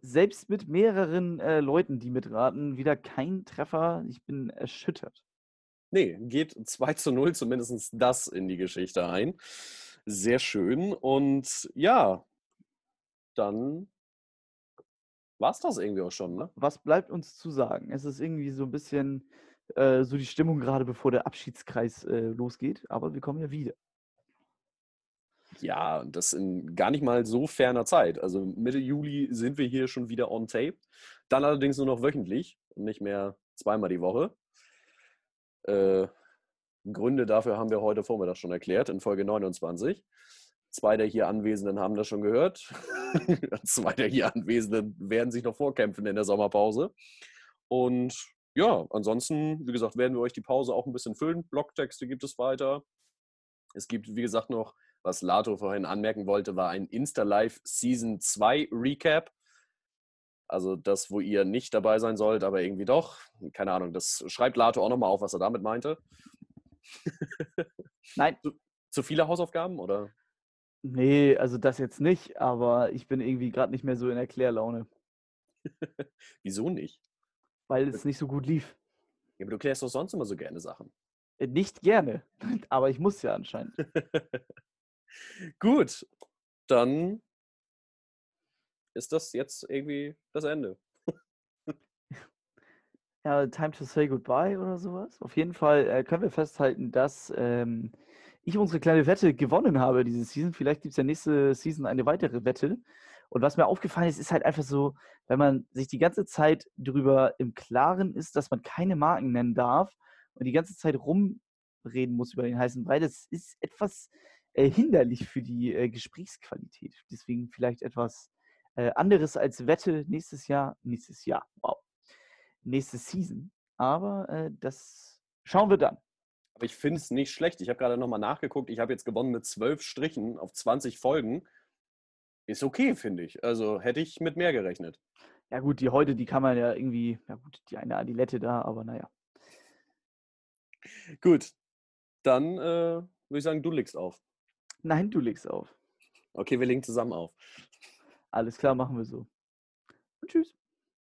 selbst mit mehreren äh, Leuten, die mitraten, wieder kein Treffer. Ich bin erschüttert. Nee, geht 2 zu 0 zumindest das in die Geschichte ein. Sehr schön. Und ja, dann war es das irgendwie auch schon, ne? Was bleibt uns zu sagen? Es ist irgendwie so ein bisschen äh, so die Stimmung gerade, bevor der Abschiedskreis äh, losgeht, aber wir kommen ja wieder. Ja, und das in gar nicht mal so ferner Zeit. Also Mitte Juli sind wir hier schon wieder on tape. Dann allerdings nur noch wöchentlich und nicht mehr zweimal die Woche. Äh, Gründe dafür haben wir heute Vormittag schon erklärt in Folge 29. Zwei der hier Anwesenden haben das schon gehört. Zwei der hier Anwesenden werden sich noch vorkämpfen in der Sommerpause. Und ja, ansonsten, wie gesagt, werden wir euch die Pause auch ein bisschen füllen. Blogtexte gibt es weiter. Es gibt, wie gesagt, noch, was Lato vorhin anmerken wollte, war ein Insta-Live Season 2 Recap. Also das, wo ihr nicht dabei sein sollt, aber irgendwie doch. Keine Ahnung, das schreibt Lato auch nochmal auf, was er damit meinte. Nein. Zu, zu viele Hausaufgaben oder? Nee, also das jetzt nicht, aber ich bin irgendwie gerade nicht mehr so in Erklärlaune. Wieso nicht? Weil es nicht so gut lief. Ja, aber du klärst doch sonst immer so gerne Sachen. Äh, Nicht gerne, aber ich muss ja anscheinend. Gut, dann ist das jetzt irgendwie das Ende. Ja, time to say goodbye oder sowas. Auf jeden Fall äh, können wir festhalten, dass ähm, ich unsere kleine Wette gewonnen habe diese Season. Vielleicht gibt es ja nächste Season eine weitere Wette. Und was mir aufgefallen ist, ist halt einfach so, wenn man sich die ganze Zeit darüber im Klaren ist, dass man keine Marken nennen darf und die ganze Zeit rumreden muss über den heißen Brei, das ist etwas äh, hinderlich für die äh, Gesprächsqualität. Deswegen vielleicht etwas äh, anderes als Wette nächstes Jahr. Nächstes Jahr, wow. Nächste Season. Aber äh, das schauen wir dann. Aber ich finde es nicht schlecht. Ich habe gerade nochmal nachgeguckt. Ich habe jetzt gewonnen mit zwölf Strichen auf 20 Folgen. Ist okay, finde ich. Also hätte ich mit mehr gerechnet. Ja gut, die heute, die kann man ja irgendwie, ja gut, die eine Adilette da, aber naja. Gut, dann äh, würde ich sagen, du legst auf. Nein, du legst auf. Okay, wir legen zusammen auf. Alles klar, machen wir so. Und tschüss.